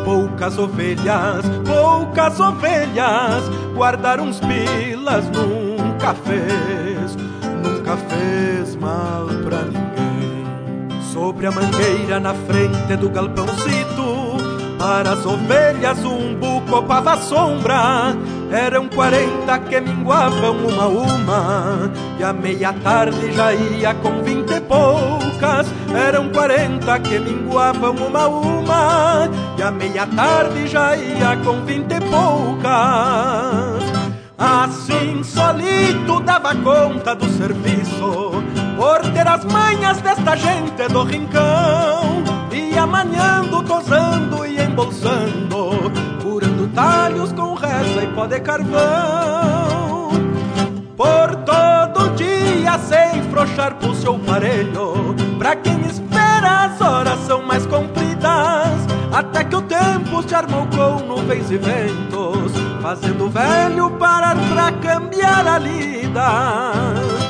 Speaker 12: poucas ovelhas, poucas ovelhas, guardar uns pilas nunca fez, nunca fez mal pra ninguém sobre a mangueira na frente do galpãozito. Para as ovelhas um buco opava a sombra. Eram quarenta que minguavam uma a uma. E a meia tarde já ia com vinte e poucas. Eram quarenta que minguavam uma a uma. E a meia tarde já ia com vinte e poucas. Assim solito dava conta do serviço por ter as manhas desta gente do rincão e amanhando, tosando e embolsando, talhos com reza e pó de carvão. Por todo dia sem frouxar pro seu parelho, pra quem espera as horas são mais compridas, até que o tempo se armou com nuvens e ventos, fazendo o velho parar pra cambiar a lida.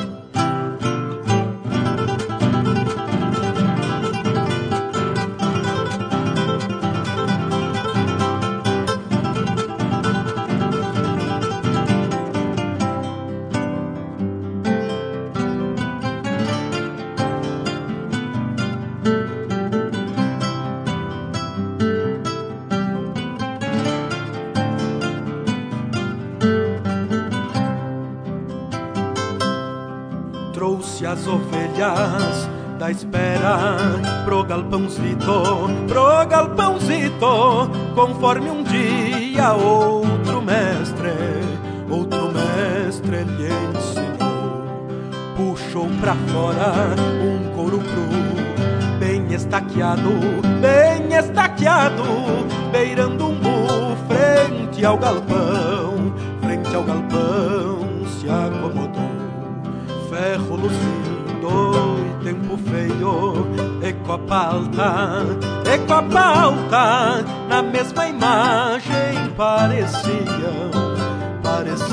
Speaker 12: As ovelhas da espera pro galpãozito, pro galpãozito, conforme um dia outro mestre, outro mestre lhe ensinou. Puxou pra fora um couro cru, bem estaqueado, bem estaqueado, beirando um bu frente ao galpão, frente ao galpão se acomodou, ferro lucindo e tempo feio, e copa alta, e copa alta, na mesma imagem pareciam, pareciam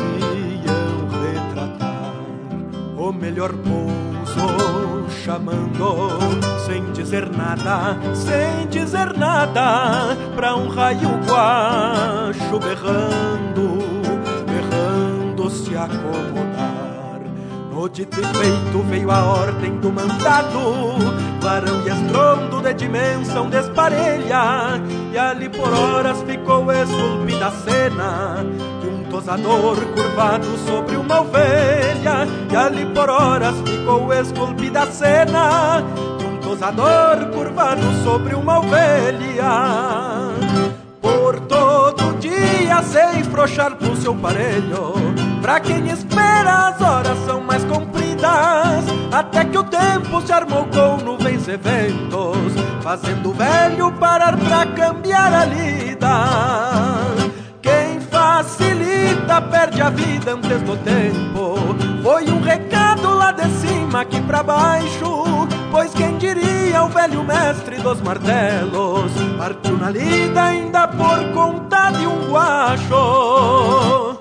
Speaker 12: retratar o melhor pouso, chamando sem dizer nada, sem dizer nada, pra um raio guacho berrando, berrando se acomodar. No dito e feito veio a ordem do mandado, clarão e estrondo de dimensão desparelha, e ali por horas ficou esculpida a cena de um tosador curvado sobre uma ovelha, e ali por horas ficou esculpida a cena de um tosador curvado sobre uma ovelha. Por todo dia sem frouxar pro seu parelho, pra quem espera as horas são mais compridas, até que o tempo se armou com nuvens e ventos, fazendo o velho parar pra cambiar a lida. Quem facilita perde a vida antes do tempo. Foi um recado lá de cima aqui pra baixo. Pois quem diria o velho mestre dos martelos partiu na lida ainda por conta de um guacho.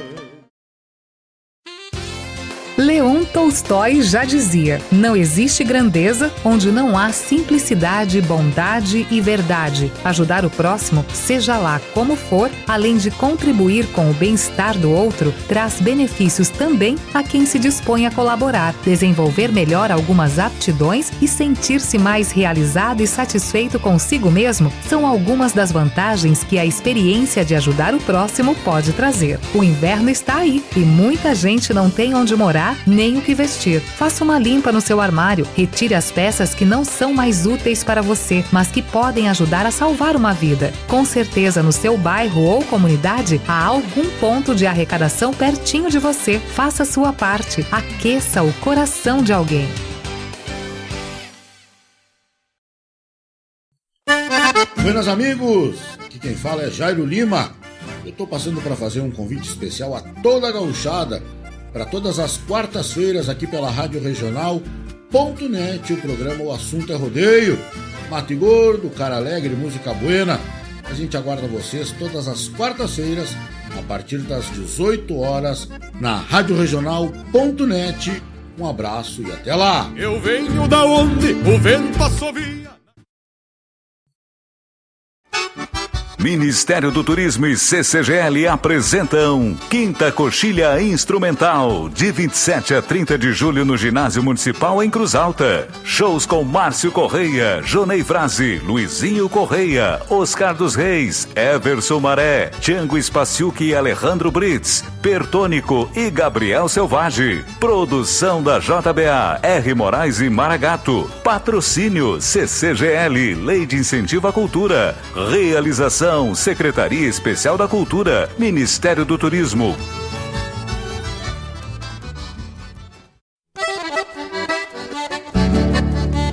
Speaker 13: Tolstói já dizia: não existe grandeza onde não há simplicidade, bondade e verdade. Ajudar o próximo, seja lá como for, além de contribuir com o bem-estar do outro, traz benefícios também a quem se dispõe a colaborar, desenvolver melhor algumas aptidões e sentir-se mais realizado e satisfeito consigo mesmo são algumas das vantagens que a experiência de ajudar o próximo pode trazer. O inverno está aí e muita gente não tem onde morar nem que vestir. Faça uma limpa no seu armário, retire as peças que não são mais úteis para você, mas que podem ajudar a salvar uma vida. Com certeza, no seu bairro ou comunidade, há algum ponto de arrecadação pertinho de você. Faça sua parte. Aqueça o coração de alguém.
Speaker 14: Buenas amigos, aqui quem fala é Jairo Lima. Eu estou passando para fazer um convite especial a toda a gauchada para todas as quartas-feiras aqui pela Rádio Regional.net, o programa O Assunto é Rodeio. Mate Gordo, Cara Alegre, Música Buena. A gente aguarda vocês todas as quartas-feiras, a partir das 18 horas, na Rádio Um abraço e até lá!
Speaker 15: Eu venho da onde o vento assovia.
Speaker 2: Ministério do Turismo e CCGL apresentam Quinta Coxilha Instrumental, de 27 a 30 de julho no Ginásio Municipal em Cruz Alta. Shows com Márcio Correia, Jonei Frase, Luizinho Correia, Oscar dos Reis, Everson Maré, Tiango Spaciuc e Alejandro Brits, Pertônico e Gabriel Selvagem. Produção da JBA, R. Moraes e Maragato. Patrocínio CCGL, Lei de Incentivo à Cultura. Realização Secretaria Especial da Cultura, Ministério do Turismo.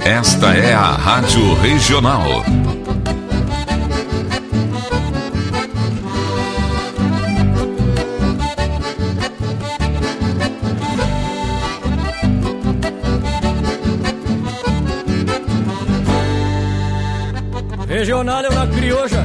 Speaker 2: Esta é a Rádio Regional.
Speaker 8: Regional é uma crioja,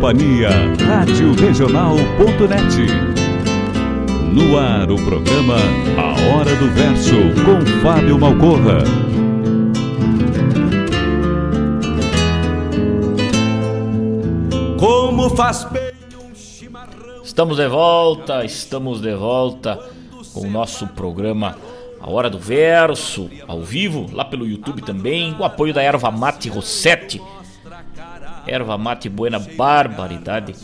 Speaker 2: Companhia, Rádio. No ar, o programa A Hora do Verso, com Fábio Malcorra.
Speaker 1: Como faz bem
Speaker 3: Estamos de volta, estamos de volta com o nosso programa A Hora do Verso, ao vivo, lá pelo YouTube também, o apoio da Erva Mate Rossetti. Erva Mate Buena Barbaridade.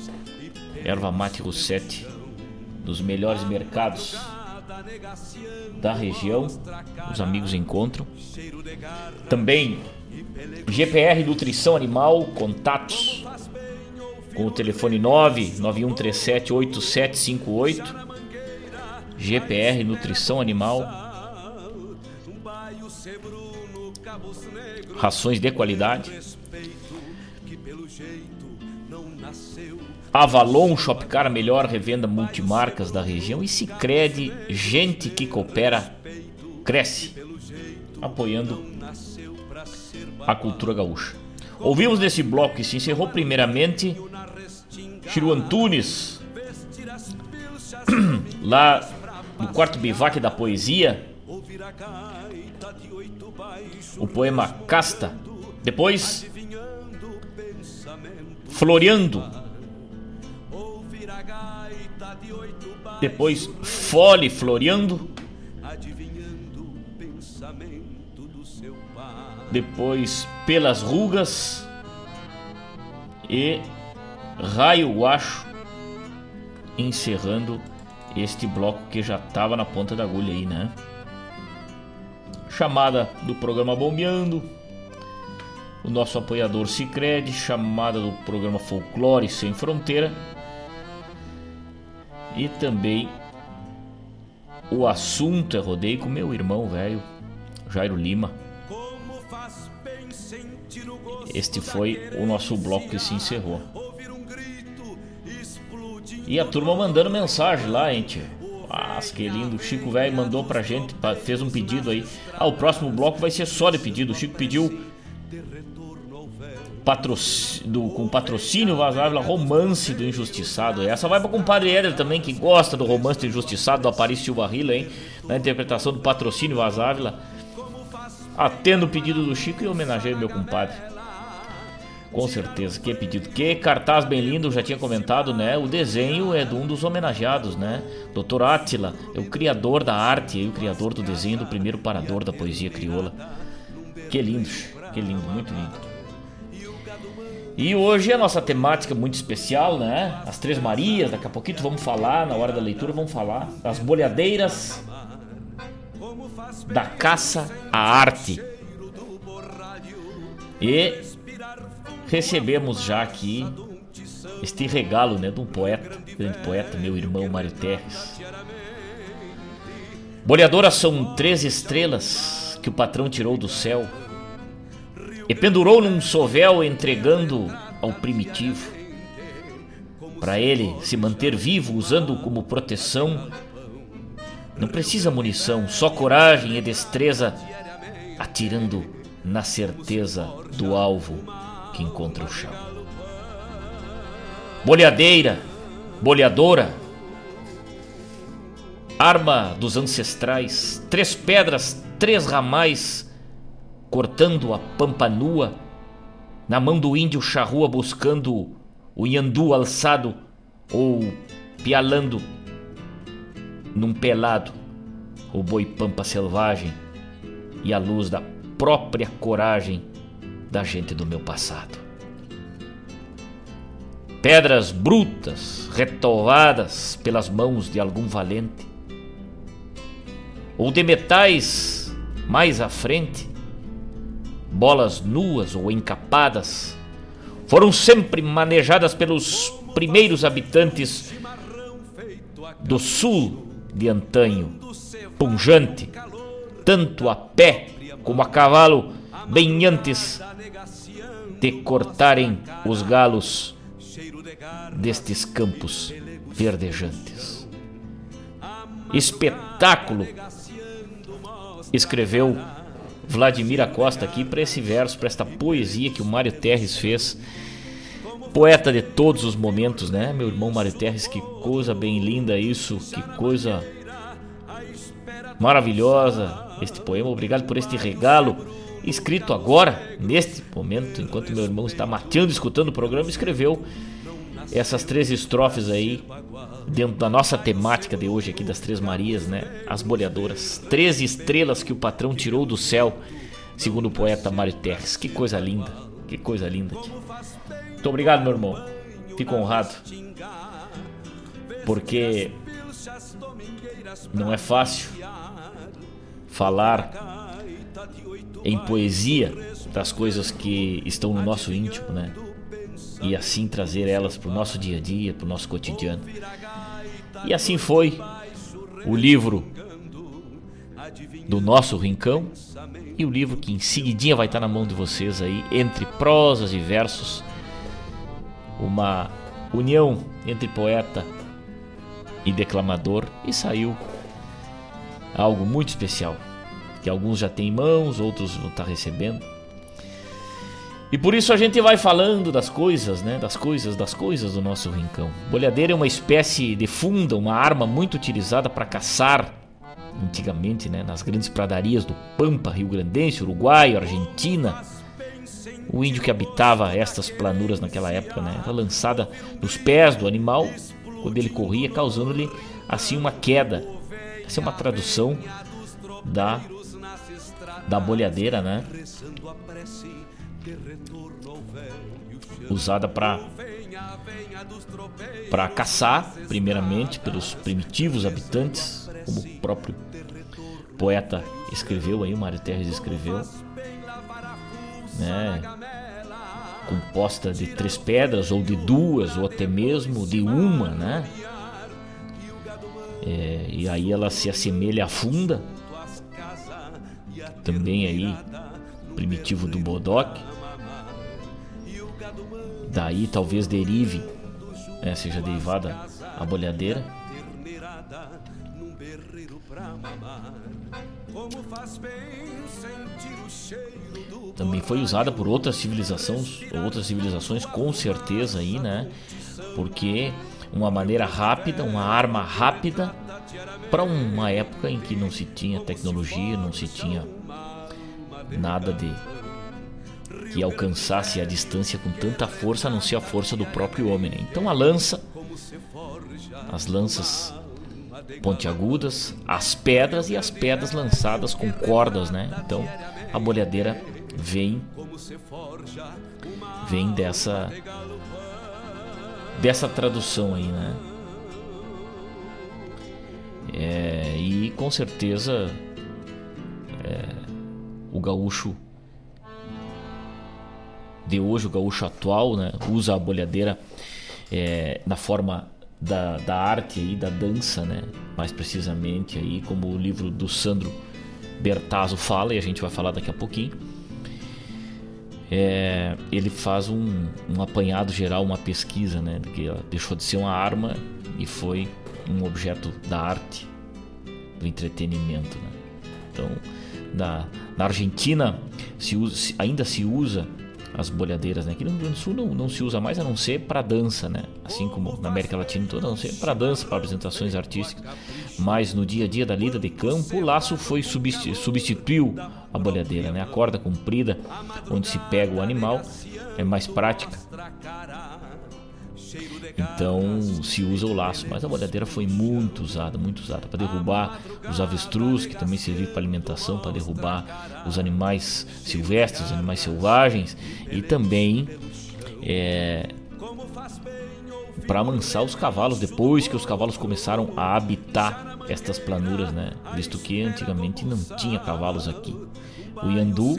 Speaker 3: Erva Mate Rossetti, dos melhores mercados da região, os amigos encontram. Também GPR Nutrição Animal, contatos com o telefone 99137 8758. GPR Nutrição Animal. Rações de qualidade. Avalon Shopcar, melhor revenda multimarcas da região. E Sicredi, gente que coopera, cresce, apoiando a cultura gaúcha. Ouvimos nesse bloco que se encerrou primeiramente Chiru Antunes, lá no quarto bivac da poesia, o poema Casta. Depois, Floreando. Depois, Fole Floreando. Depois, Pelas Rugas. E Raio Guacho. Encerrando este bloco que já estava na ponta da agulha aí, né? Chamada do programa Bombeando. O nosso apoiador Cicred, chamada do programa Folclore Sem Fronteira. E também o assunto é rodeio com meu irmão velho, Jairo Lima. Este foi o nosso bloco que se encerrou. E a turma mandando mensagem lá, gente. Ah, que lindo. O Chico velho mandou pra gente, fez um pedido aí. Ah, o próximo bloco vai ser só de pedido. O Chico pediu patrocínio, do, com patrocínio Vazávila, romance do injustiçado. Essa vai para o compadre Éder também, que gosta do romance do injustiçado do Aparício Silva Rila, hein? Na interpretação do patrocínio Vazávila. Atendo o pedido do Chico e homenageio meu compadre. Com certeza, que pedido. Que cartaz bem lindo, já tinha comentado, né? O desenho é de um dos homenageados, né? Dr. Átila é o criador da arte e o criador do desenho do primeiro parador da poesia crioula. Que lindo, que lindo, muito lindo. E hoje a nossa temática muito especial, né? As Três Marias, daqui a pouquinho vamos falar, na hora da leitura vamos falar das bolhadeiras da caça à arte. E recebemos já aqui este regalo, né, de um poeta, grande poeta, meu irmão Mário Terres. Boleadoras são três estrelas que o patrão tirou do céu e pendurou num sovel entregando ao primitivo. Para ele se manter vivo, usando como proteção, não precisa munição, só coragem e destreza, atirando na certeza do alvo que encontra o chão. Boleadeira, boleadora, arma dos ancestrais, três pedras, três ramais, cortando a pampa nua, na mão do índio charrua buscando o Yandu alçado ou pialando num pelado o boi pampa selvagem e a luz da própria coragem da gente do meu passado. Pedras brutas, retovadas pelas mãos de algum valente, ou de metais mais à frente, bolas nuas ou encapadas foram sempre manejadas pelos primeiros habitantes do sul de antanho, punjante, tanto a pé como a cavalo, bem antes de cortarem os galos destes campos verdejantes. Espetáculo, escreveu Vladimir Acosta aqui para esse verso, para esta poesia que o Mário Terres fez. Poeta de todos os momentos, né? Meu irmão Mário Terres, que coisa bem linda isso, que coisa maravilhosa este poema. Obrigado por este regalo escrito agora, neste momento, enquanto meu irmão está mateando, escutando o programa, escreveu essas três estrofes aí dentro da nossa temática de hoje aqui das Três Marias, né? As boleadoras. Três estrelas que o patrão tirou do céu, segundo o poeta Mário Terres. Que coisa linda, que coisa linda. Muito obrigado, meu irmão. Fico honrado. Porque não é fácil falar em poesia das coisas que estão no nosso íntimo, né? E assim trazer elas para o nosso dia a dia, para o nosso cotidiano. E assim foi o livro do nosso rincão e o livro que em seguidinha vai estar na mão de vocês aí, entre prosas e versos, uma união entre poeta e declamador e saiu algo muito especial, que alguns já têm em mãos, outros vão estar recebendo. E por isso a gente vai falando das coisas, né? Das coisas, das coisas do nosso rincão. Bolhadeira é uma espécie de funda, uma arma muito utilizada para caçar antigamente, né? Nas grandes pradarias do Pampa, Rio Grandense, Uruguai, Argentina. O índio que habitava estas planuras naquela época, né? Era lançada nos pés do animal quando ele corria, causando-lhe assim uma queda. Essa é uma tradução da da bolhadeira, né? Usada para para caçar, primeiramente pelos primitivos habitantes, como o próprio poeta escreveu aí, o Mário Terres escreveu, né? Composta de três pedras, ou de duas, ou até mesmo de uma, né? É, e aí ela se assemelha à funda, também aí primitivo do Bodoc Daí talvez derive, né, seja derivada a bolhadeira. Também foi usada por outras civilizações, outras civilizações com certeza aí, né? Porque uma maneira rápida, uma arma rápida para uma época em que não se tinha tecnologia, não se tinha nada de que alcançasse a distância com tanta força, a não ser a força do próprio homem. Né? Então a lança, as lanças pontiagudas, as pedras e as pedras lançadas com cordas, né? Então a bolhadeira vem vem dessa dessa tradução aí, né? É, e com certeza é, o gaúcho de hoje, o gaúcho atual, né, usa a bolhadeira é, na forma da, da arte e da dança, né? mais precisamente, aí, como o livro do Sandro Bertazzo fala, e a gente vai falar daqui a pouquinho. É, ele faz um, um apanhado geral, uma pesquisa, né? Que deixou de ser uma arma e foi um objeto da arte, do entretenimento. Né? Então, na, na Argentina se usa, ainda se usa as bolhadeiras, né? Aqui no Rio Grande do Sul não, não se usa mais a não ser para dança, né? Assim como na América Latina toda, a não ser para dança, para apresentações artísticas. Mas no dia a dia da lida de campo, o laço foi substituiu a bolhadeira, né? A corda comprida, onde se pega o animal, é mais prática então se usa o laço, mas a bolhadeira foi muito usada, muito usada para derrubar os avestruz, que também servia para alimentação, para derrubar os animais silvestres, os animais selvagens e também é, para amansar os cavalos depois que os cavalos começaram a habitar estas planuras, né? Visto que antigamente não tinha cavalos aqui. O Yandu,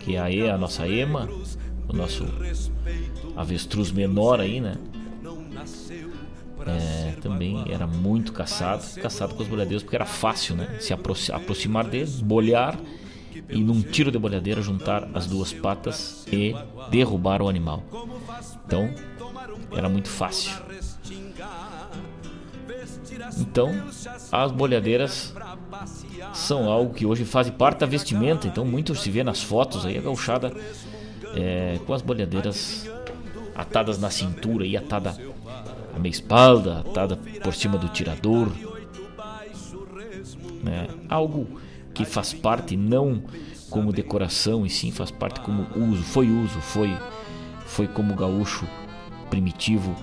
Speaker 3: que é a nossa ema, o nosso avestruz menor aí, né? É, também era muito caçado, caçado com os bolhadeiros porque era fácil, né? Se aproximar dele, bolhar e num tiro de bolhadeira juntar as duas patas e derrubar o animal. Então era muito fácil. Então as bolhadeiras são algo que hoje faz parte da vestimenta. Então muito se vê nas fotos aí a gauchada é, com as bolhadeiras atadas na cintura e atada a minha espalda, atada por cima do tirador. Né? Algo que faz parte não como decoração e sim faz parte como uso, foi uso, foi, foi como gaúcho primitivo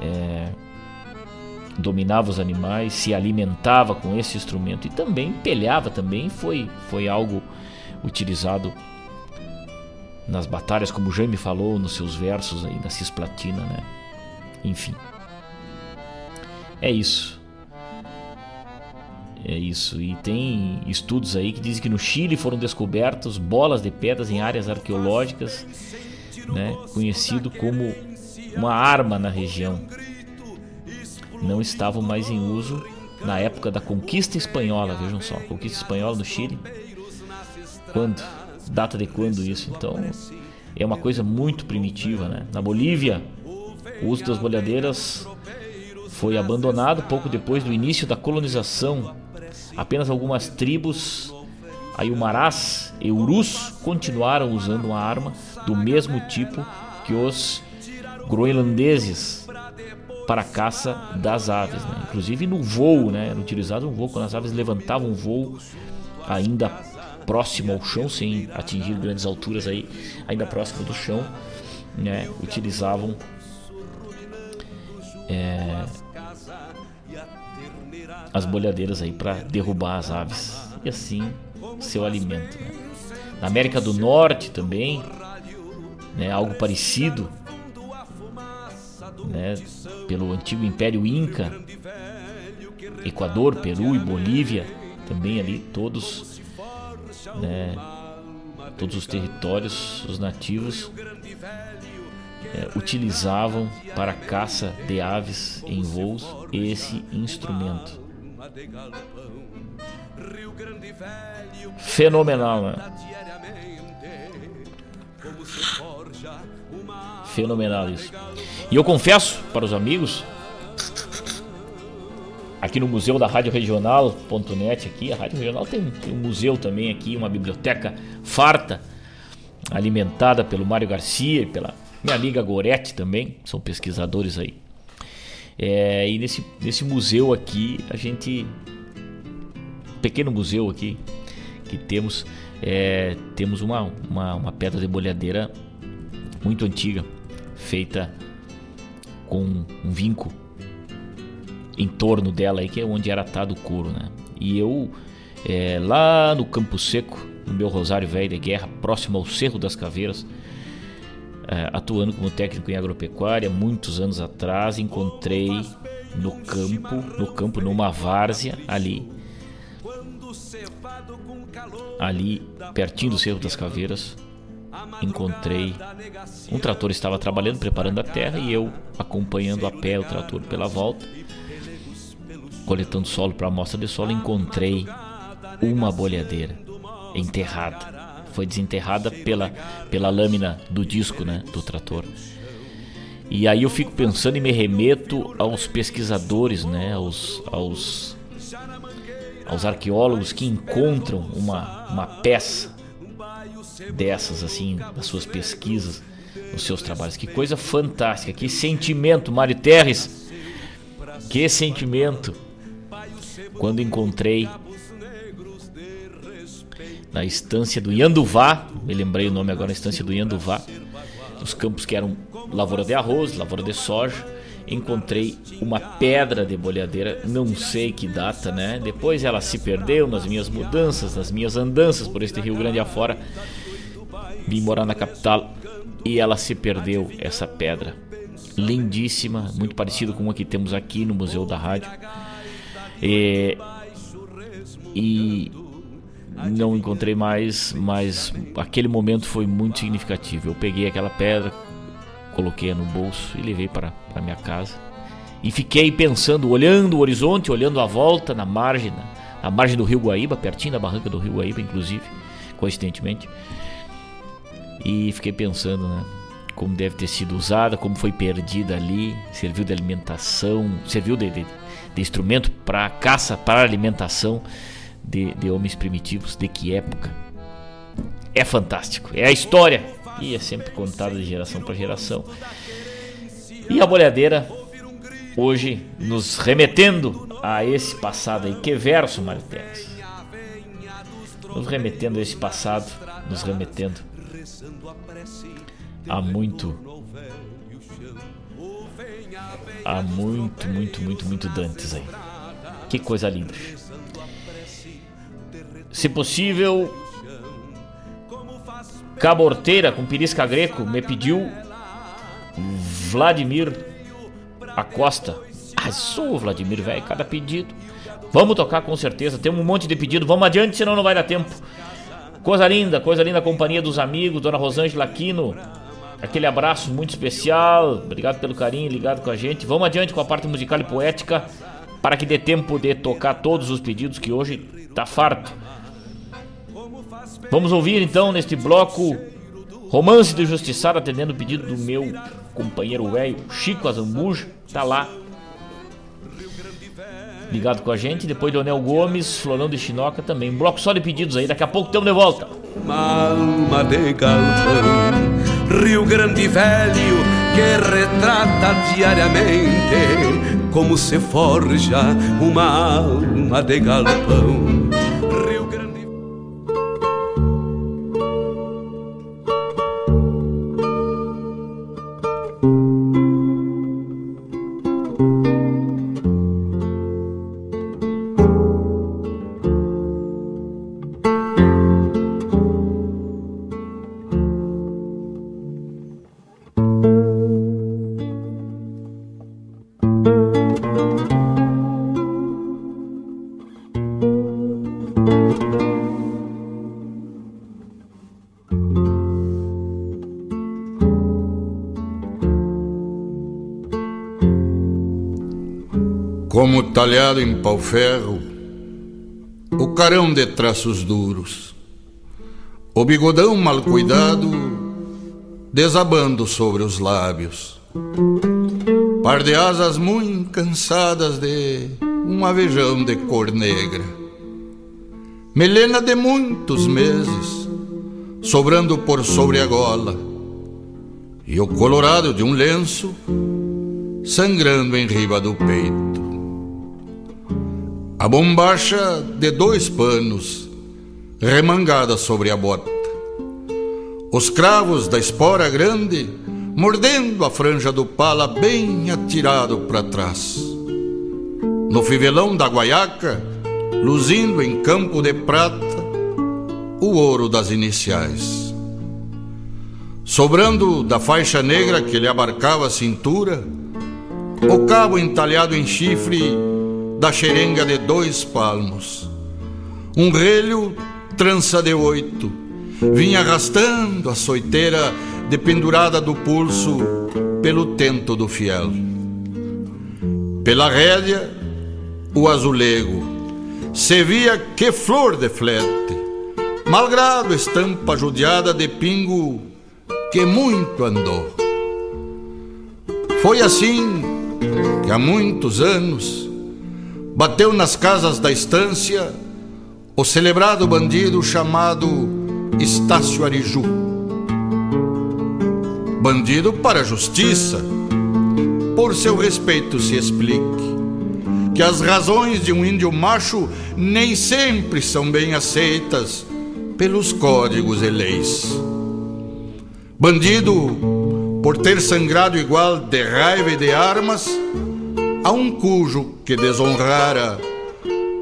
Speaker 3: é, dominava os animais, se alimentava com esse instrumento e também pelhava, também foi, foi algo utilizado nas batalhas, como o Jaime falou nos seus versos aí da Cisplatina, né? Enfim. É isso. É isso. E tem estudos aí que dizem que no Chile foram descobertos bolas de pedras em áreas arqueológicas, né, conhecido como uma arma na região. Não estavam mais em uso na época da conquista espanhola, vejam só, conquista espanhola no Chile. Quando? Data de quando isso? Então, é uma coisa muito primitiva, né? Na Bolívia, o uso das bolhadeiras foi abandonado pouco depois do início da colonização. Apenas algumas tribos, Ayumarás e Urus, continuaram usando uma arma do mesmo tipo que os groenlandeses para a caça das aves. Né? Inclusive no voo, né? era utilizado um voo quando as aves levantavam um voo ainda próximo ao chão, sem atingir grandes alturas aí, ainda próximo do chão, né? utilizavam é, as bolhadeiras aí para derrubar as aves e assim seu alimento. Né? Na América do Norte também, né, algo parecido, né, pelo antigo Império Inca, Equador, Peru e Bolívia, também ali todos, né, todos os territórios, os nativos é, utilizavam para caça de aves em voos esse instrumento. Fenomenal, né? Fenomenal isso. E eu confesso para os amigos, aqui no Museu da Rádio Regional.net, aqui, a Rádio Regional tem, tem um museu também aqui, uma biblioteca farta, alimentada pelo Mário Garcia e pela minha amiga Goretti também, são pesquisadores aí. É, e nesse, nesse museu aqui, a gente. Pequeno museu aqui que temos, é, temos uma, uma, uma pedra de bolhadeira muito antiga, feita com um vinco em torno dela aí, que é onde era atado o couro, né? E eu, é, lá no Campo Seco, no meu Rosário Velho de Guerra, próximo ao Cerro das Caveiras, é, atuando como técnico em agropecuária muitos anos atrás, encontrei no campo, no campo numa várzea ali, ali pertinho do Cerro das Caveiras, encontrei um trator estava trabalhando, preparando a terra e eu acompanhando a pé o trator pela volta, coletando solo para amostra de solo, encontrei uma bolhadeira enterrada. Foi desenterrada pela, pela lâmina do disco né, do trator. E aí eu fico pensando e me remeto aos pesquisadores, né, aos, aos, aos arqueólogos que encontram uma, uma peça dessas, assim, nas suas pesquisas, nos seus trabalhos. Que coisa fantástica, que sentimento, Mário Terres, que sentimento quando encontrei na estância do Yanduvá, me lembrei o nome agora, estância do Yanduvá, os campos que eram lavoura de arroz, lavoura de soja, encontrei uma pedra de bolhadeira, não sei que data, né? Depois ela se perdeu nas minhas mudanças, nas minhas andanças por este Rio Grande afora. Vim morar na capital e ela se perdeu, essa pedra. Lindíssima, muito parecido com a que temos aqui no Museu da Rádio. E, e não encontrei mais, mas aquele momento foi muito significativo. Eu peguei aquela pedra, coloquei no bolso e levei para a minha casa. E fiquei pensando, olhando o horizonte, olhando a volta na margem, na, margem do Rio Guaíba, pertinho da barranca do Rio Guaíba, inclusive, coincidentemente. E fiquei pensando, né? Como deve ter sido usada, como foi perdida ali, serviu de alimentação, serviu de, de, de instrumento para caça, para alimentação de, de homens primitivos, de que época. É fantástico, é a história e é sempre contada de geração para geração. E a bolhadeira, hoje, nos remetendo a esse passado aí. Que verso, Martins? Nos remetendo a esse passado, nos remetendo a muito. Há muito, muito, muito, muito Dantes aí. Que coisa linda. Se possível, Caborteira com Pirisca Greco me pediu Vladimir Acosta. Sou Vladimir, velho, cada pedido. Vamos tocar com certeza, temos um monte de pedido. Vamos adiante, senão não vai dar tempo. Coisa linda, coisa linda, companhia dos amigos, Dona Rosângela Aquino. Aquele abraço muito especial. Obrigado pelo carinho, ligado com a gente. Vamos adiante com a parte musical e poética para que dê tempo de tocar todos os pedidos que hoje tá farto. Vamos ouvir então neste bloco Romance do Justiçado, atendendo o pedido do meu companheiro velho Chico Azambuja, tá lá ligado com a gente. Depois Leonel Gomes, Florão de Chinoca também. Bloco só de pedidos aí, daqui a pouco estamos de volta.
Speaker 1: Alma de galpão, Rio Grande Velho, que retrata diariamente como se forja uma alma de galpão.
Speaker 16: Como talhado em pau-ferro, o carão de traços duros, o bigodão mal cuidado, desabando sobre os lábios, par de asas muito cansadas de um avejão de cor negra, melena de muitos meses, sobrando por sobre a gola, e o colorado de um lenço sangrando em riba do peito. A bombacha de dois panos, remangada sobre a bota. Os cravos da espora grande, mordendo a franja do pala bem atirado para trás. No fivelão da guaiaca, luzindo em campo de prata, o ouro das iniciais. Sobrando da faixa negra que lhe abarcava a cintura, o cabo entalhado em chifre da xerenga de dois palmos. Um relho trança de oito, vinha arrastando a soiteira dependurada do pulso pelo tento do fiel. Pela rédea, o azulego, se via que flor de flete, malgrado estampa judiada de pingo que muito andou. Foi assim que há muitos anos bateu nas casas da estância o celebrado bandido chamado Estácio Ariju. Bandido para a justiça, por seu respeito se explique que as razões de um índio macho nem sempre são bem aceitas pelos códigos e leis. Bandido por ter sangrado igual de raiva e de armas a um cujo que desonrara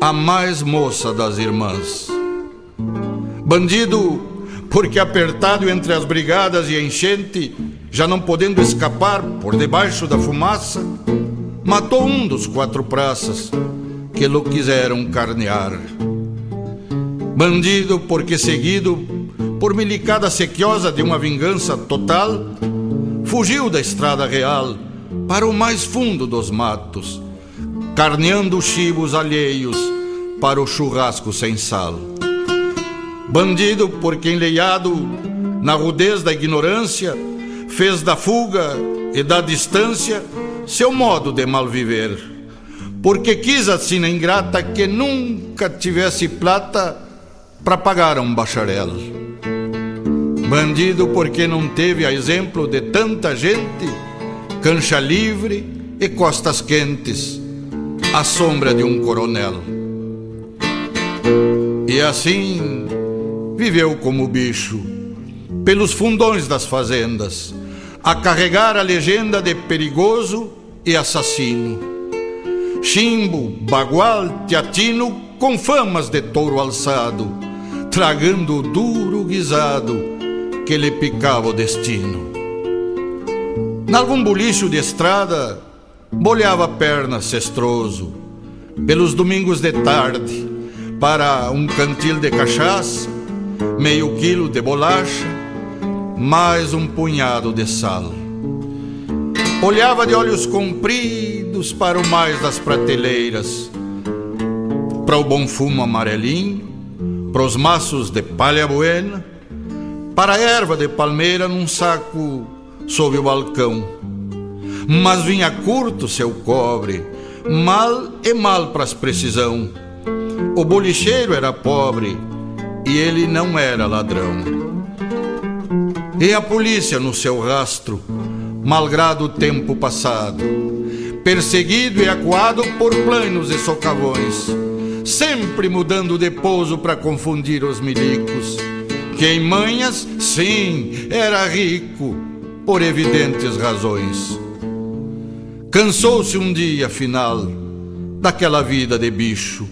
Speaker 16: a mais moça das irmãs. Bandido porque apertado entre as brigadas e enchente, já não podendo escapar por debaixo da fumaça, matou um dos quatro praças que lo quiseram carnear. Bandido porque seguido por milicada sequiosa de uma vingança total, fugiu da estrada real para o mais fundo dos matos, carneando chibos alheios para o churrasco sem sal. Bandido porque enleiado na rudez da ignorância, fez da fuga e da distância seu modo de malviver. Porque quis a sina ingrata que nunca tivesse plata para pagar a um bacharel. Bandido porque não teve a exemplo de tanta gente, cancha livre e costas quentes, à sombra de um coronel. E assim viveu como bicho, pelos fundões das fazendas, a carregar a legenda de perigoso e assassino. Chimbo, bagual, teatino, com famas de touro alçado, tragando o duro guisado que lhe picava o destino. Nalgum bolicho de estrada, bolhava a perna cestroso, pelos domingos de tarde, para um cantil de cachaça, meio quilo de bolacha, mais um punhado de sal. Olhava de olhos compridos para o mais das prateleiras, para o bom fumo amarelinho, para os maços de palha buena, para a erva de palmeira num saco sob o balcão. Mas vinha curto seu cobre, mal e mal para as precisão. O bolicheiro era pobre e ele não era ladrão. E a polícia no seu rastro, malgrado o tempo passado, perseguido e acuado por planos e socavões, sempre mudando de pouso para confundir os milicos. Que em manhas, sim, era rico, por evidentes razões. Cansou-se um dia, afinal, daquela vida de bicho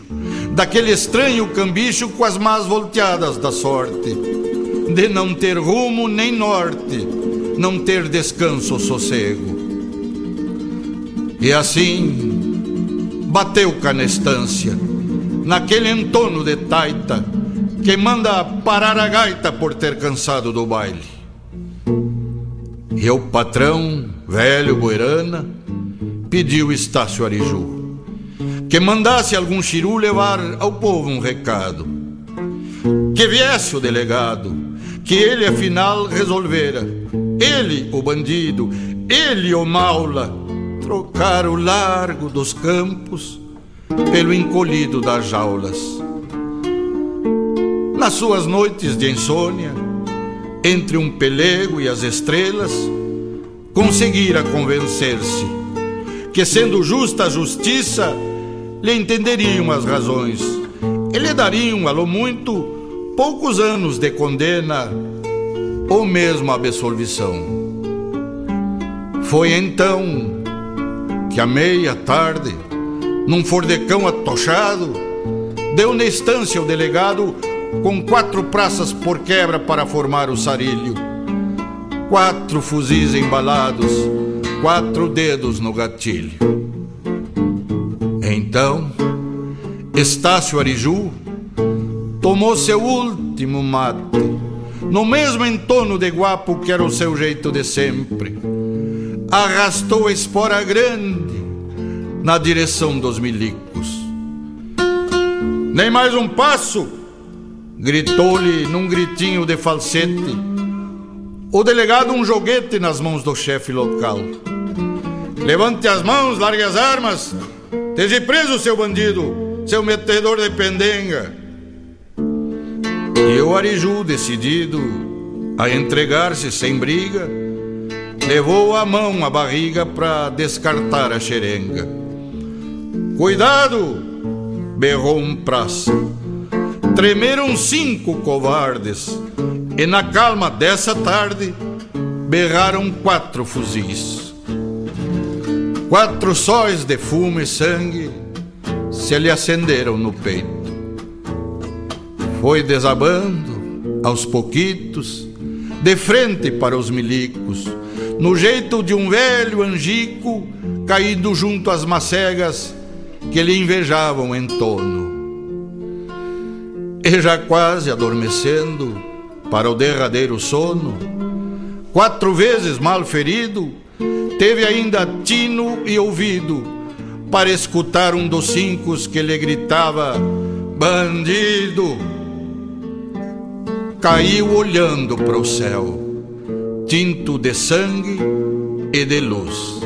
Speaker 16: daquele estranho cambicho com as más volteadas da sorte, de não ter rumo nem norte, não ter descanso ou sossego. E assim bateu cá na estância, naquele entono de taita que manda parar a gaita por ter cansado do baile. E o patrão, velho Boirana, pediu Estácio Ariju que mandasse algum chiru levar ao povo um recado. Que viesse o delegado, que ele afinal resolvera. Ele, o bandido, ele, o maula, trocar o largo dos campos pelo encolhido das jaulas. Nas suas noites de insônia, entre um pelego e as estrelas, conseguira convencer-se que, sendo justa a justiça, lhe entenderiam as razões e lhe dariam, alô muito, poucos anos de condena ou mesmo absolvição. Foi então que, à meia tarde, num fordecão atochado, deu na estância o delegado com quatro praças por quebra para formar o sarilho, quatro fuzis embalados, quatro dedos no gatilho. Então, Estácio Ariju tomou seu último mate, no mesmo entono de guapo que era o seu jeito de sempre. Arrastou a espora grande na direção dos milicos. Nem mais um passo! Gritou-lhe num gritinho de falsete o delegado um joguete nas mãos do chefe local. Levante as mãos, largue as armas. Esteja preso, seu bandido, seu metedor de pendenga. E o Ariju, decidido a entregar-se sem briga, levou a mão à barriga para descartar a xerenga. Cuidado! berrou um praça. Tremeram cinco covardes, e na calma dessa tarde berraram quatro fuzis. Quatro sóis de fumo e sangue se lhe acenderam no peito. Foi desabando, aos pouquitos, de frente para os milicos, no jeito de um velho angico caído junto às macegas que lhe invejavam em torno. E já quase adormecendo para o derradeiro sono, quatro vezes mal ferido, teve ainda tino e ouvido para escutar um dos cinco que lhe gritava: Bandido! caiu olhando para o céu, tinto de sangue e de luz.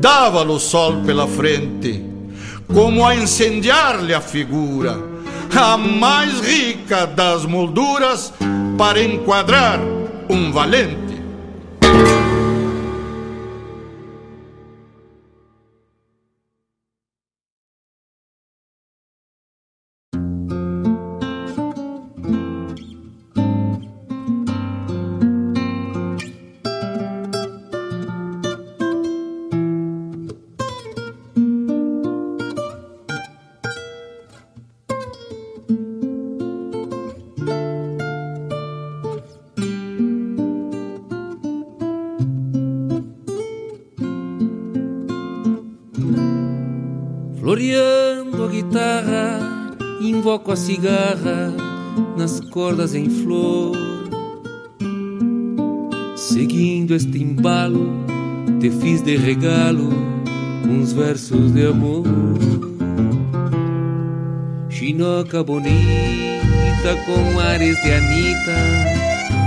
Speaker 16: Dava-lhe o sol pela frente, como a incendiar-lhe a figura, a mais rica das molduras para enquadrar um valente.
Speaker 17: Cigarra nas cordas em flor. Seguindo este embalo, te fiz de regalo uns versos de amor. Chinoca bonita com ares de Anita,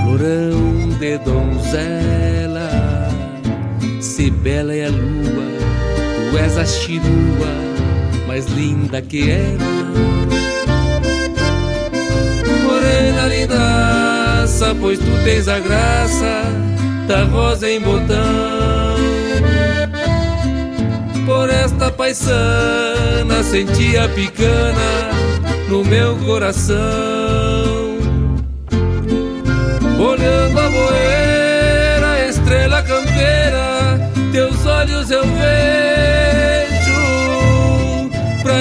Speaker 17: florão de donzela. Se bela é a lua, tu és a chirua mais linda que era morena lindaça, pois tu tens a graça da rosa em botão. Por esta paisana senti a picana no meu coração. Olhando a boeira, estrela campeira, teus olhos eu vejo. Pra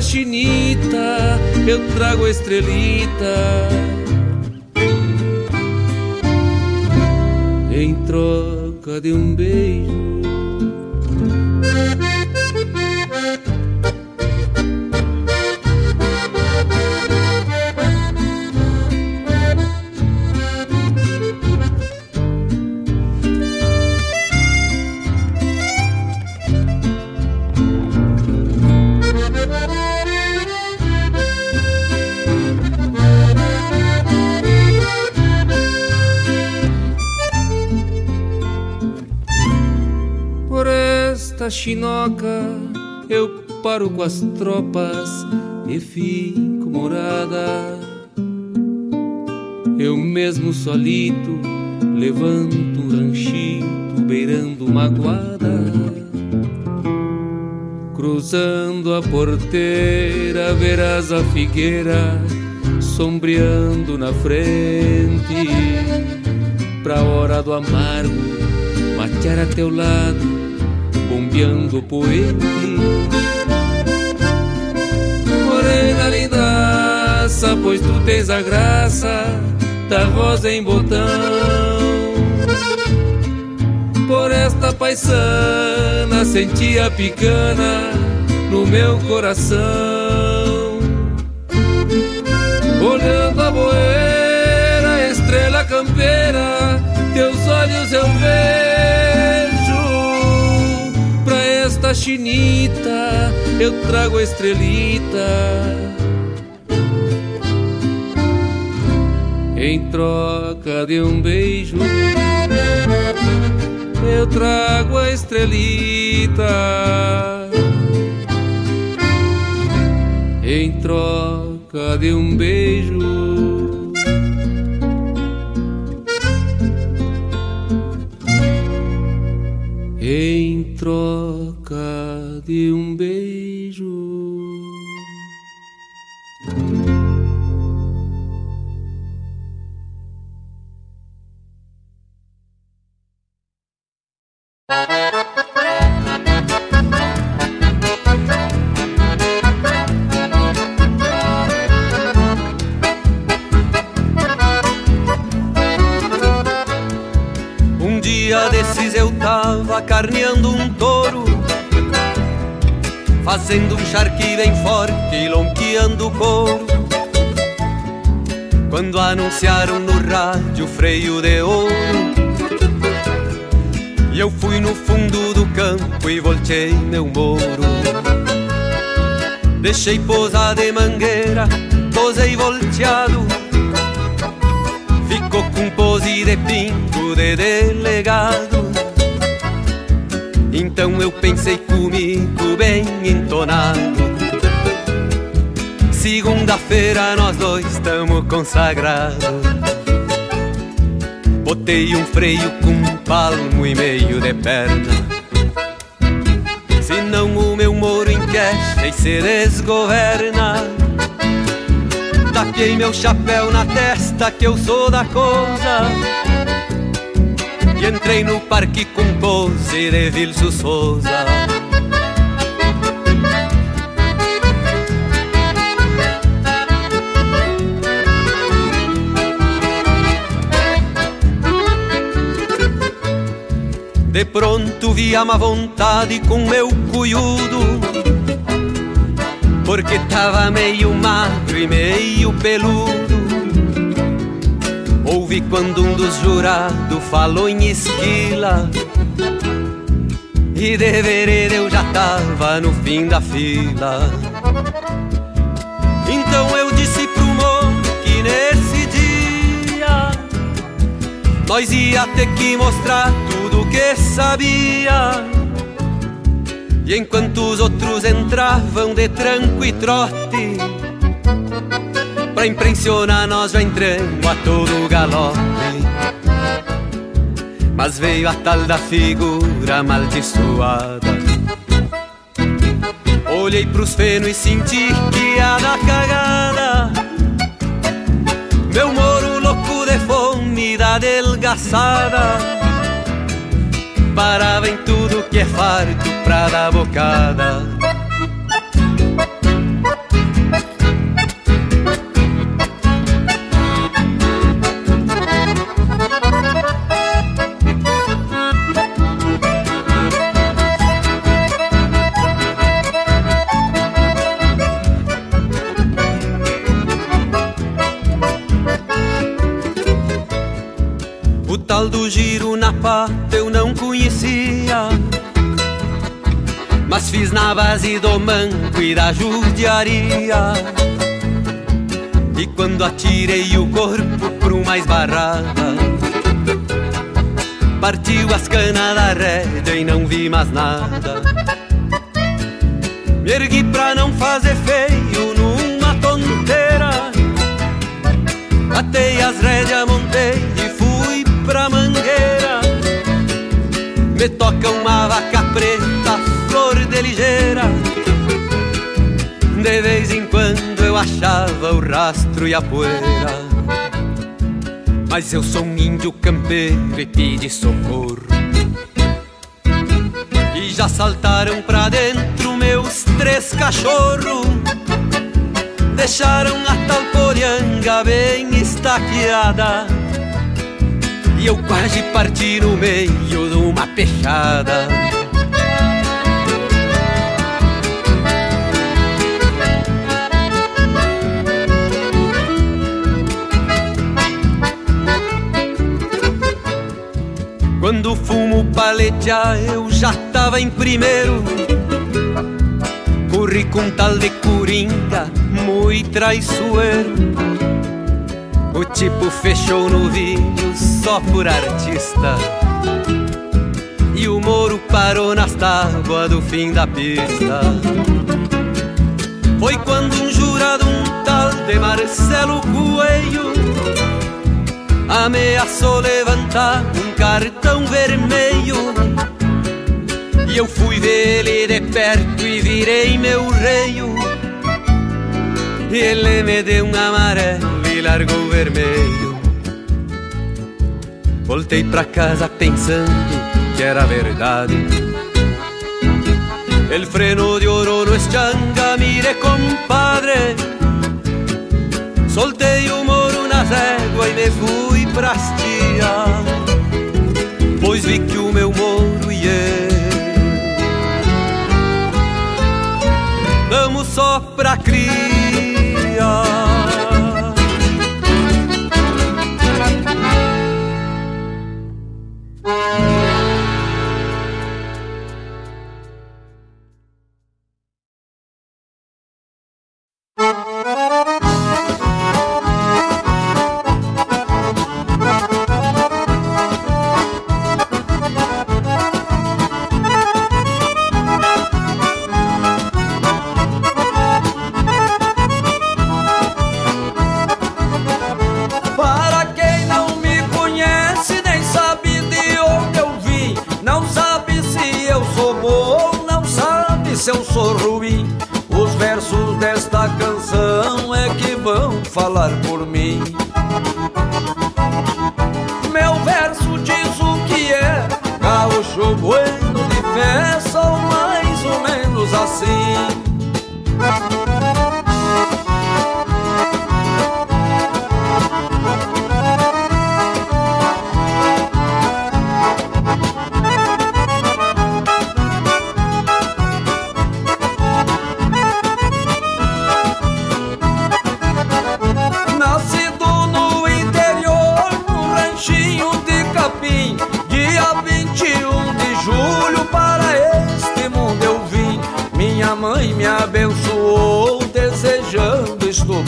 Speaker 17: chinita eu trago a estrelita em troca de um beijo. Paro com as tropas e fico morada. Eu mesmo solito levanto um ranchito beirando uma guada. Cruzando a porteira, verás a figueira sombreando na frente. Pra hora do amargo, matear a teu lado bombeando o poente. pois tu tens a graça da rosa em botão. Por esta paisana senti a picana no meu coração. Olhando a boeira, estrela campeira, teus olhos eu vejo. Pra esta chinita eu trago a estrelita em troca de um beijo eu trago a estrelita. Em troca de um beijo
Speaker 18: voltei meu moro. Deixei posar de mangueira, posei volteado. Ficou com pose de pingo de delegado. Então eu pensei comigo bem entonado. Segunda-feira nós dois estamos consagrados. Botei um freio com um palmo e meio de perna moro enquecha e se desgoverna Taquei meu chapéu na testa que eu sou da coisa. E entrei no parque com pose de Vilso Souza. De pronto vi a má vontade com meu cuiudo Porque tava meio magro e meio peludo. Ouvi quando um dos jurados falou em esquila. E de eu já tava no fim da fila. Então eu disse pro moço que nesse dia Nós ia ter que mostrar tudo que sabia E enquanto os outros entravam de tranco e trote Pra impressionar nós já entramos a todo galope. Mas veio a tal da figura amaldiçoada Olhei pros fenos e senti que ia dar cagada. Meu moro louco de fome da delgaçada Parava em tudo que é farto pra dar bocada. O tal do fiz na base do manco e da judiaria. E quando atirei o corpo pro mais barrada Partiu as canas da rédea e não vi mais nada. Me ergui pra não fazer feio numa tonteira. Atei as rédeas, montei e fui pra mangueira. Me toca uma vaca preta, ligeira. De vez em quando eu achava o rastro e a poeira. Mas eu sou um índio campeiro e pedi socorro. E já saltaram pra dentro meus três cachorros. Deixaram a tal polianga bem estaqueada. E eu quase parti no meio de uma peixada
Speaker 19: paletear eu já tava em primeiro. Corri com tal de coringa, muito traiçoeiro. O tipo fechou no vídeo só por artista. E o Moro parou nas tábuas do fim da pista. Foi quando um jurado, um tal de Marcelo Coelho Ameaçou levantar um cartão vermelho. E eu fui ver ele de perto e virei meu reio. E ele me deu um amarelo e largou vermelho. Voltei pra casa pensando que era verdade. El freno de oro no eschanga, mire compadre. Soltei o moro na régua e me fui pras tia Pois vi que o meu moro e eu Damos só pra cria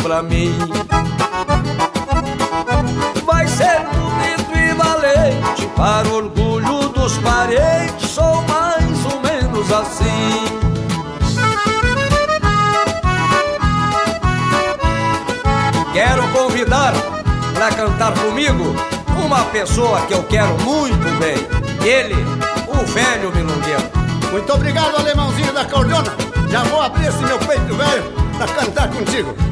Speaker 19: pra mim. Vai ser bonito e valente, para o orgulho dos parentes, sou mais ou menos assim. Quero convidar para cantar comigo uma pessoa que eu quero muito bem. Ele,
Speaker 20: o velho milongueiro. Muito obrigado, alemãozinho da cordona Já vou abrir esse meu peito velho para cantar contigo.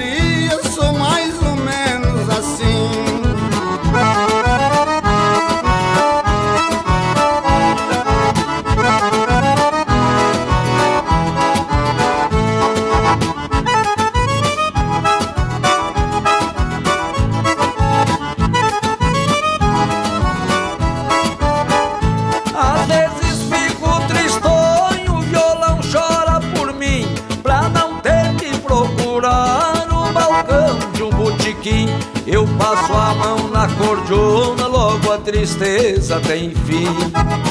Speaker 19: tristeza tem fim.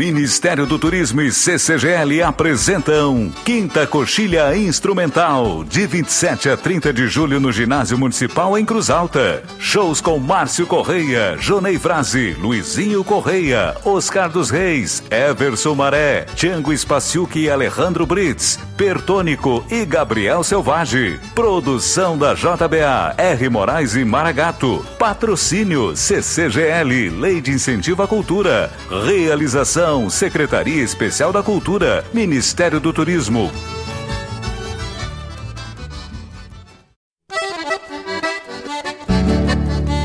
Speaker 2: Ministério do Turismo e CCGL apresentam Quinta Coxilha Instrumental, de 27 a 30 de julho no Ginásio Municipal em Cruz Alta. Shows com Márcio Correia, Jonei Frase, Luizinho Correia, Oscar dos Reis, Everson Maré, Tiango Spaciuc e Alejandro Brits, Pertônico e Gabriel Selvagem. Produção da JBA, R. Moraes e Maragato. Patrocínio CCGL, Lei de Incentivo à Cultura. Realização Secretaria Especial da Cultura, Ministério do Turismo.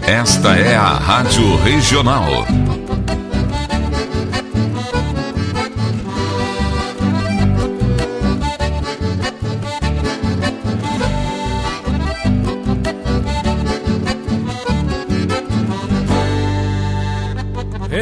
Speaker 2: Esta é a Rádio Regional.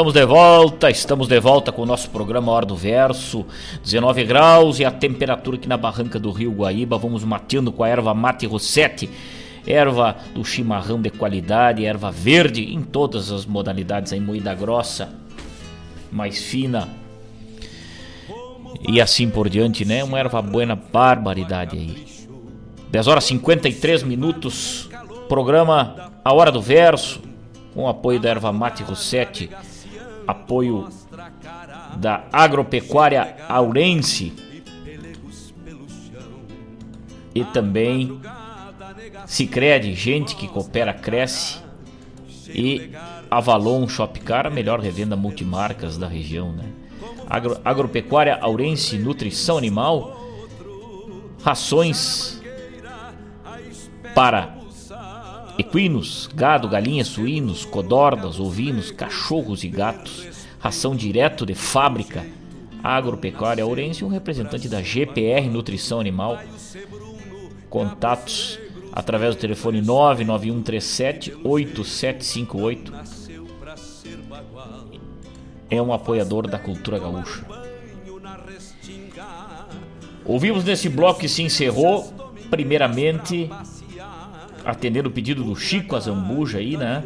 Speaker 3: Estamos de volta, estamos de volta com o nosso programa Hora do Verso, 19 graus e a temperatura aqui na barranca do Rio Guaíba. Vamos mateando com a erva mate Rossetti, erva do chimarrão de qualidade, erva verde em todas as modalidades, aí moída grossa, mais fina e assim por diante, né? Uma erva buena, barbaridade aí. 10 horas 53 minutos, programa A Hora do Verso, com apoio da erva mate Rossetti apoio da agropecuária Aurense e também Sicredi, gente que coopera cresce e Avalon Shopcar, a melhor revenda multimarcas da região, né? Agro, agropecuária Aurense Nutrição Animal, rações para Equinos, gado, galinhas, suínos, codornas, ovinos, cachorros e gatos. Ração direto de fábrica. Agropecuária Ourense, um representante da GPR Nutrição Animal. Contatos através do telefone 99137 8758. É um apoiador da cultura gaúcha. Ouvimos nesse bloco que se encerrou, primeiramente, atendendo o pedido do Chico Azambuja aí, né?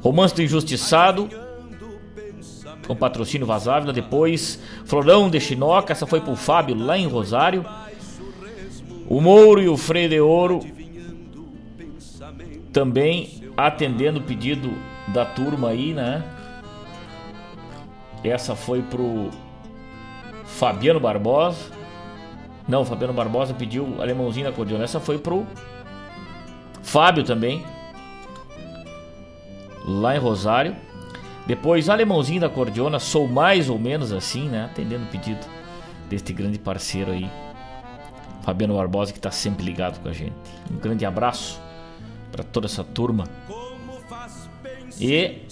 Speaker 3: Romance do Injustiçado, com patrocínio Vazávila. Depois, Florão de Chinoca, essa foi pro Fábio lá em Rosário. O Mouro e o Freio de Ouro, também atendendo o pedido da turma aí, né? Essa foi pro Fabiano Barbosa. Não, Fabiano Barbosa pediu alemãozinho da acordeona. Essa foi pro Fábio também. Lá em Rosário. Depois, alemãozinho da acordeona. Sou mais ou menos assim, né? Atendendo o pedido deste grande parceiro aí. Fabiano Barbosa, que está sempre ligado com a gente. Um grande abraço para toda essa turma. E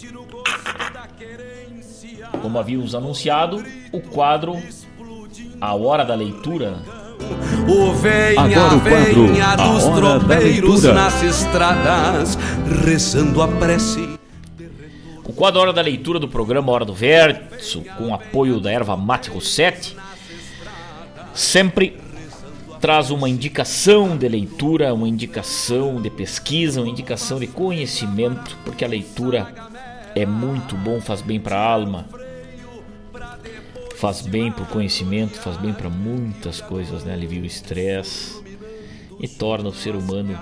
Speaker 3: como havíamos anunciado, o quadro A Hora da Leitura.
Speaker 1: O venha,
Speaker 2: Agora o quadro,
Speaker 1: venha
Speaker 2: A
Speaker 1: dos
Speaker 2: Hora
Speaker 1: tropeiros nas estradas, rezando a prece.
Speaker 3: O quadro Hora da Leitura do programa Hora do Verso, com apoio da erva mate Rossetti, sempre traz uma indicação de leitura, uma indicação de pesquisa, uma indicação de conhecimento, porque a leitura é muito bom, faz bem para a alma, faz bem para o conhecimento, faz bem para muitas coisas, né? Alivia o estresse e torna o ser humano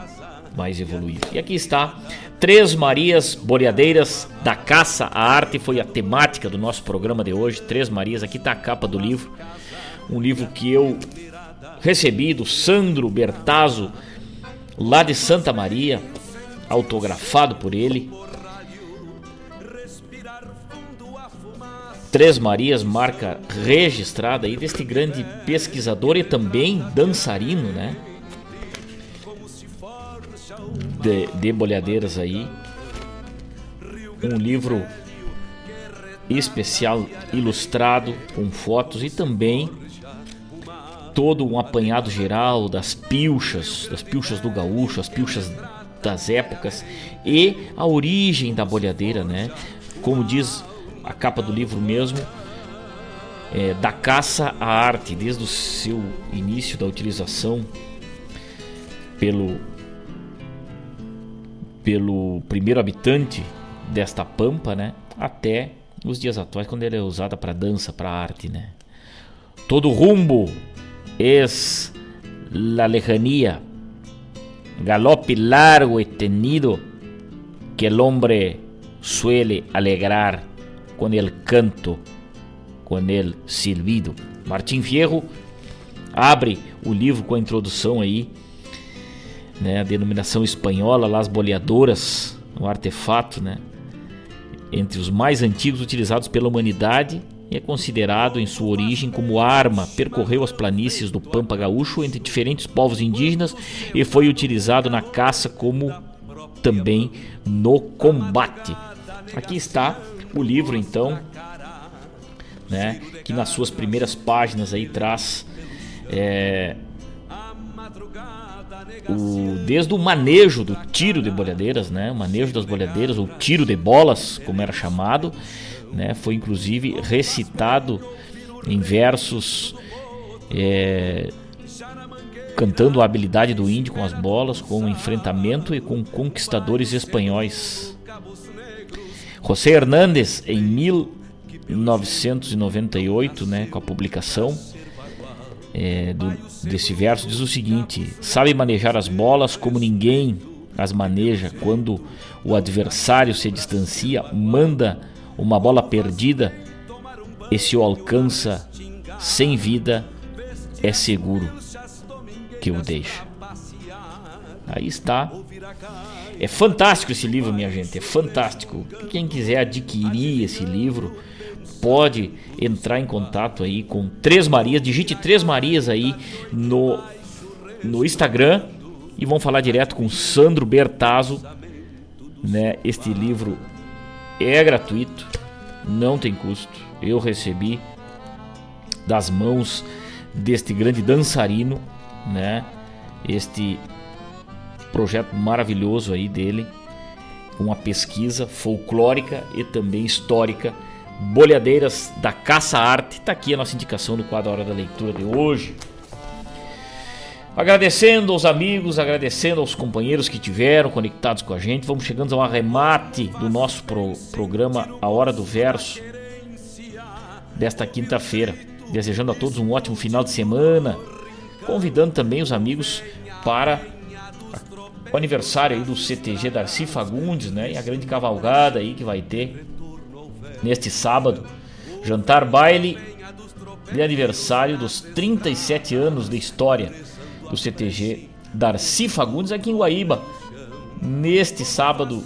Speaker 3: mais evoluído. E aqui está Três Marias Boreadeiras da Caça à Arte foi a temática do nosso programa de hoje. Três Marias, aqui está a capa do livro, um livro que eu recebi do Sandro Bertazzo, lá de Santa Maria, autografado por ele. Três Marias, marca registrada aí deste grande pesquisador e também dançarino, né? De, de bolhadeiras aí. Um livro especial ilustrado com fotos e também todo um apanhado geral das pilchas, das pilchas do gaúcho, as pilchas das épocas e a origem da bolhadeira, né? Como diz a capa do livro mesmo, é, da caça à arte, desde o seu início da utilização pelo pelo primeiro habitante desta pampa, né, até os dias atuais quando ela é usada para dança, para arte, né. Todo rumbo es la lejanía, galope largo y tenido que el hombre suele alegrar con el canto, con el silbido. Martim Fierro abre o livro com a introdução aí, né, a denominação espanhola, Las Boleadoras, um artefato, né, entre os mais antigos utilizados pela humanidade e é considerado em sua origem como arma, percorreu as planícies do Pampa Gaúcho entre diferentes povos indígenas e foi utilizado na caça como também no combate. Aqui está o livro então, né, que nas suas primeiras páginas aí traz é, o, desde o manejo do tiro de bolhadeiras, né, o manejo das bolhadeiras, ou tiro de bolas, como era chamado, né, foi inclusive recitado em versos é, cantando a habilidade do índio com as bolas, com o enfrentamento e com conquistadores espanhóis. José Hernández, em 1998, né, com a publicação é, do, desse verso, diz o seguinte: Sabe manejar as bolas como ninguém as maneja quando o adversário se distancia, manda uma bola perdida e se o alcança sem vida, é seguro que o deixa. Aí está. É fantástico esse livro, minha gente. É fantástico. Quem quiser adquirir esse livro, pode entrar em contato aí com Três Marias. Digite Três Marias aí no, no Instagram e vão falar direto com Sandro Bertazzo. Né? Este livro é gratuito, não tem custo. Eu recebi das mãos deste grande dançarino, né? Este projeto maravilhoso aí dele, uma pesquisa folclórica e também histórica, bolhadeiras da caça arte. Tá aqui a nossa indicação do quadro Hora da Leitura de hoje. Agradecendo aos amigos, agradecendo aos companheiros que tiveram conectados com a gente. Vamos chegando ao arremate do nosso pro, programa A Hora do Verso desta quinta-feira. Desejando a todos um ótimo final de semana. Convidando também os amigos para o aniversário aí do CTG Darcy Fagundes, né? E a grande cavalgada aí que vai ter neste sábado. Jantar baile de aniversário dos 37 anos de história do CTG Darcy Fagundes aqui em Guaíba. Neste sábado,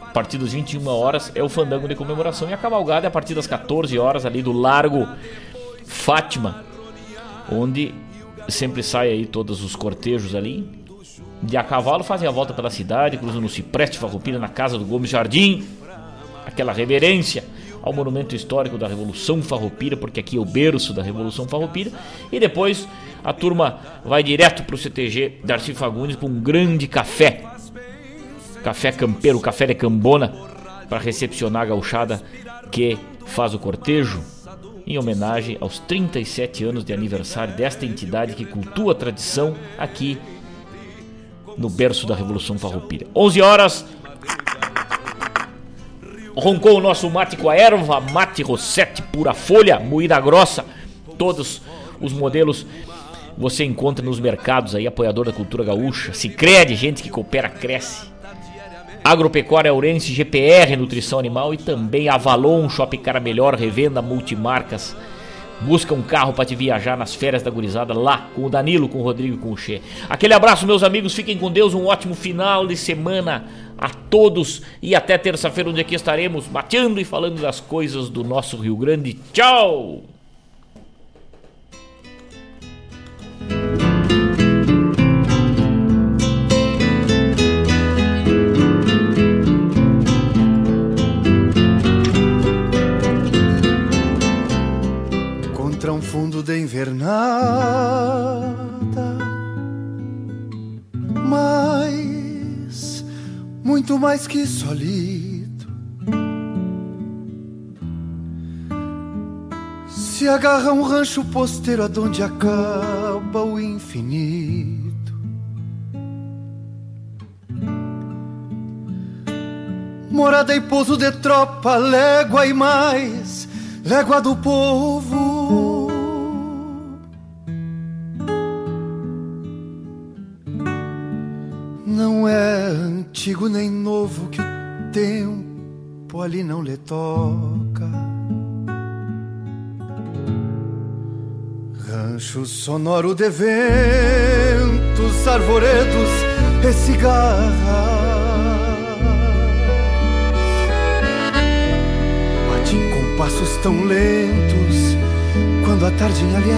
Speaker 3: a partir das 21 horas, é o fandango de comemoração e a cavalgada é a partir das 14 horas ali do Largo Fátima, onde sempre sai aí todos os cortejos ali. De a cavalo fazem a volta pela cidade, cruzam no Cipreste Farroupilha na casa do Gomes Jardim. Aquela reverência ao monumento histórico da Revolução Farroupilha, porque aqui é o berço da Revolução Farroupilha. E depois a turma vai direto para o CTG Darcy Fagundes com um grande café. Café campeiro, café de cambona, para recepcionar a gauchada que faz o cortejo em homenagem aos 37 anos de aniversário desta entidade que cultua a tradição aqui no berço da Revolução Farroupilha. 11 horas. Roncou o nosso mate com a erva, mate rosete, pura folha, moída grossa. Todos os modelos você encontra nos mercados aí, apoiador da cultura gaúcha. Se crede, gente que coopera, cresce. Agropecuária Aurense, GPR, Nutrição Animal e também Avalon, Shopping Cara Melhor, revenda multimarcas. Busca um carro para te viajar nas férias da gurizada lá com o Danilo, com o Rodrigo e com o Che. Aquele abraço, meus amigos. Fiquem com Deus. Um ótimo final de semana a todos. E até terça-feira, onde aqui estaremos mateando e falando das coisas do nosso Rio Grande. Tchau!
Speaker 21: De invernada, mas muito mais que solito. Se agarra um rancho posteiro aonde acaba o infinito. Morada e pouso de tropa, légua e mais, légua do povo. Não é antigo nem novo que o tempo ali não lhe toca. Rancho sonoro de ventos, arvoredos e cigarras. Bate em compassos tão lentos quando a tarde ali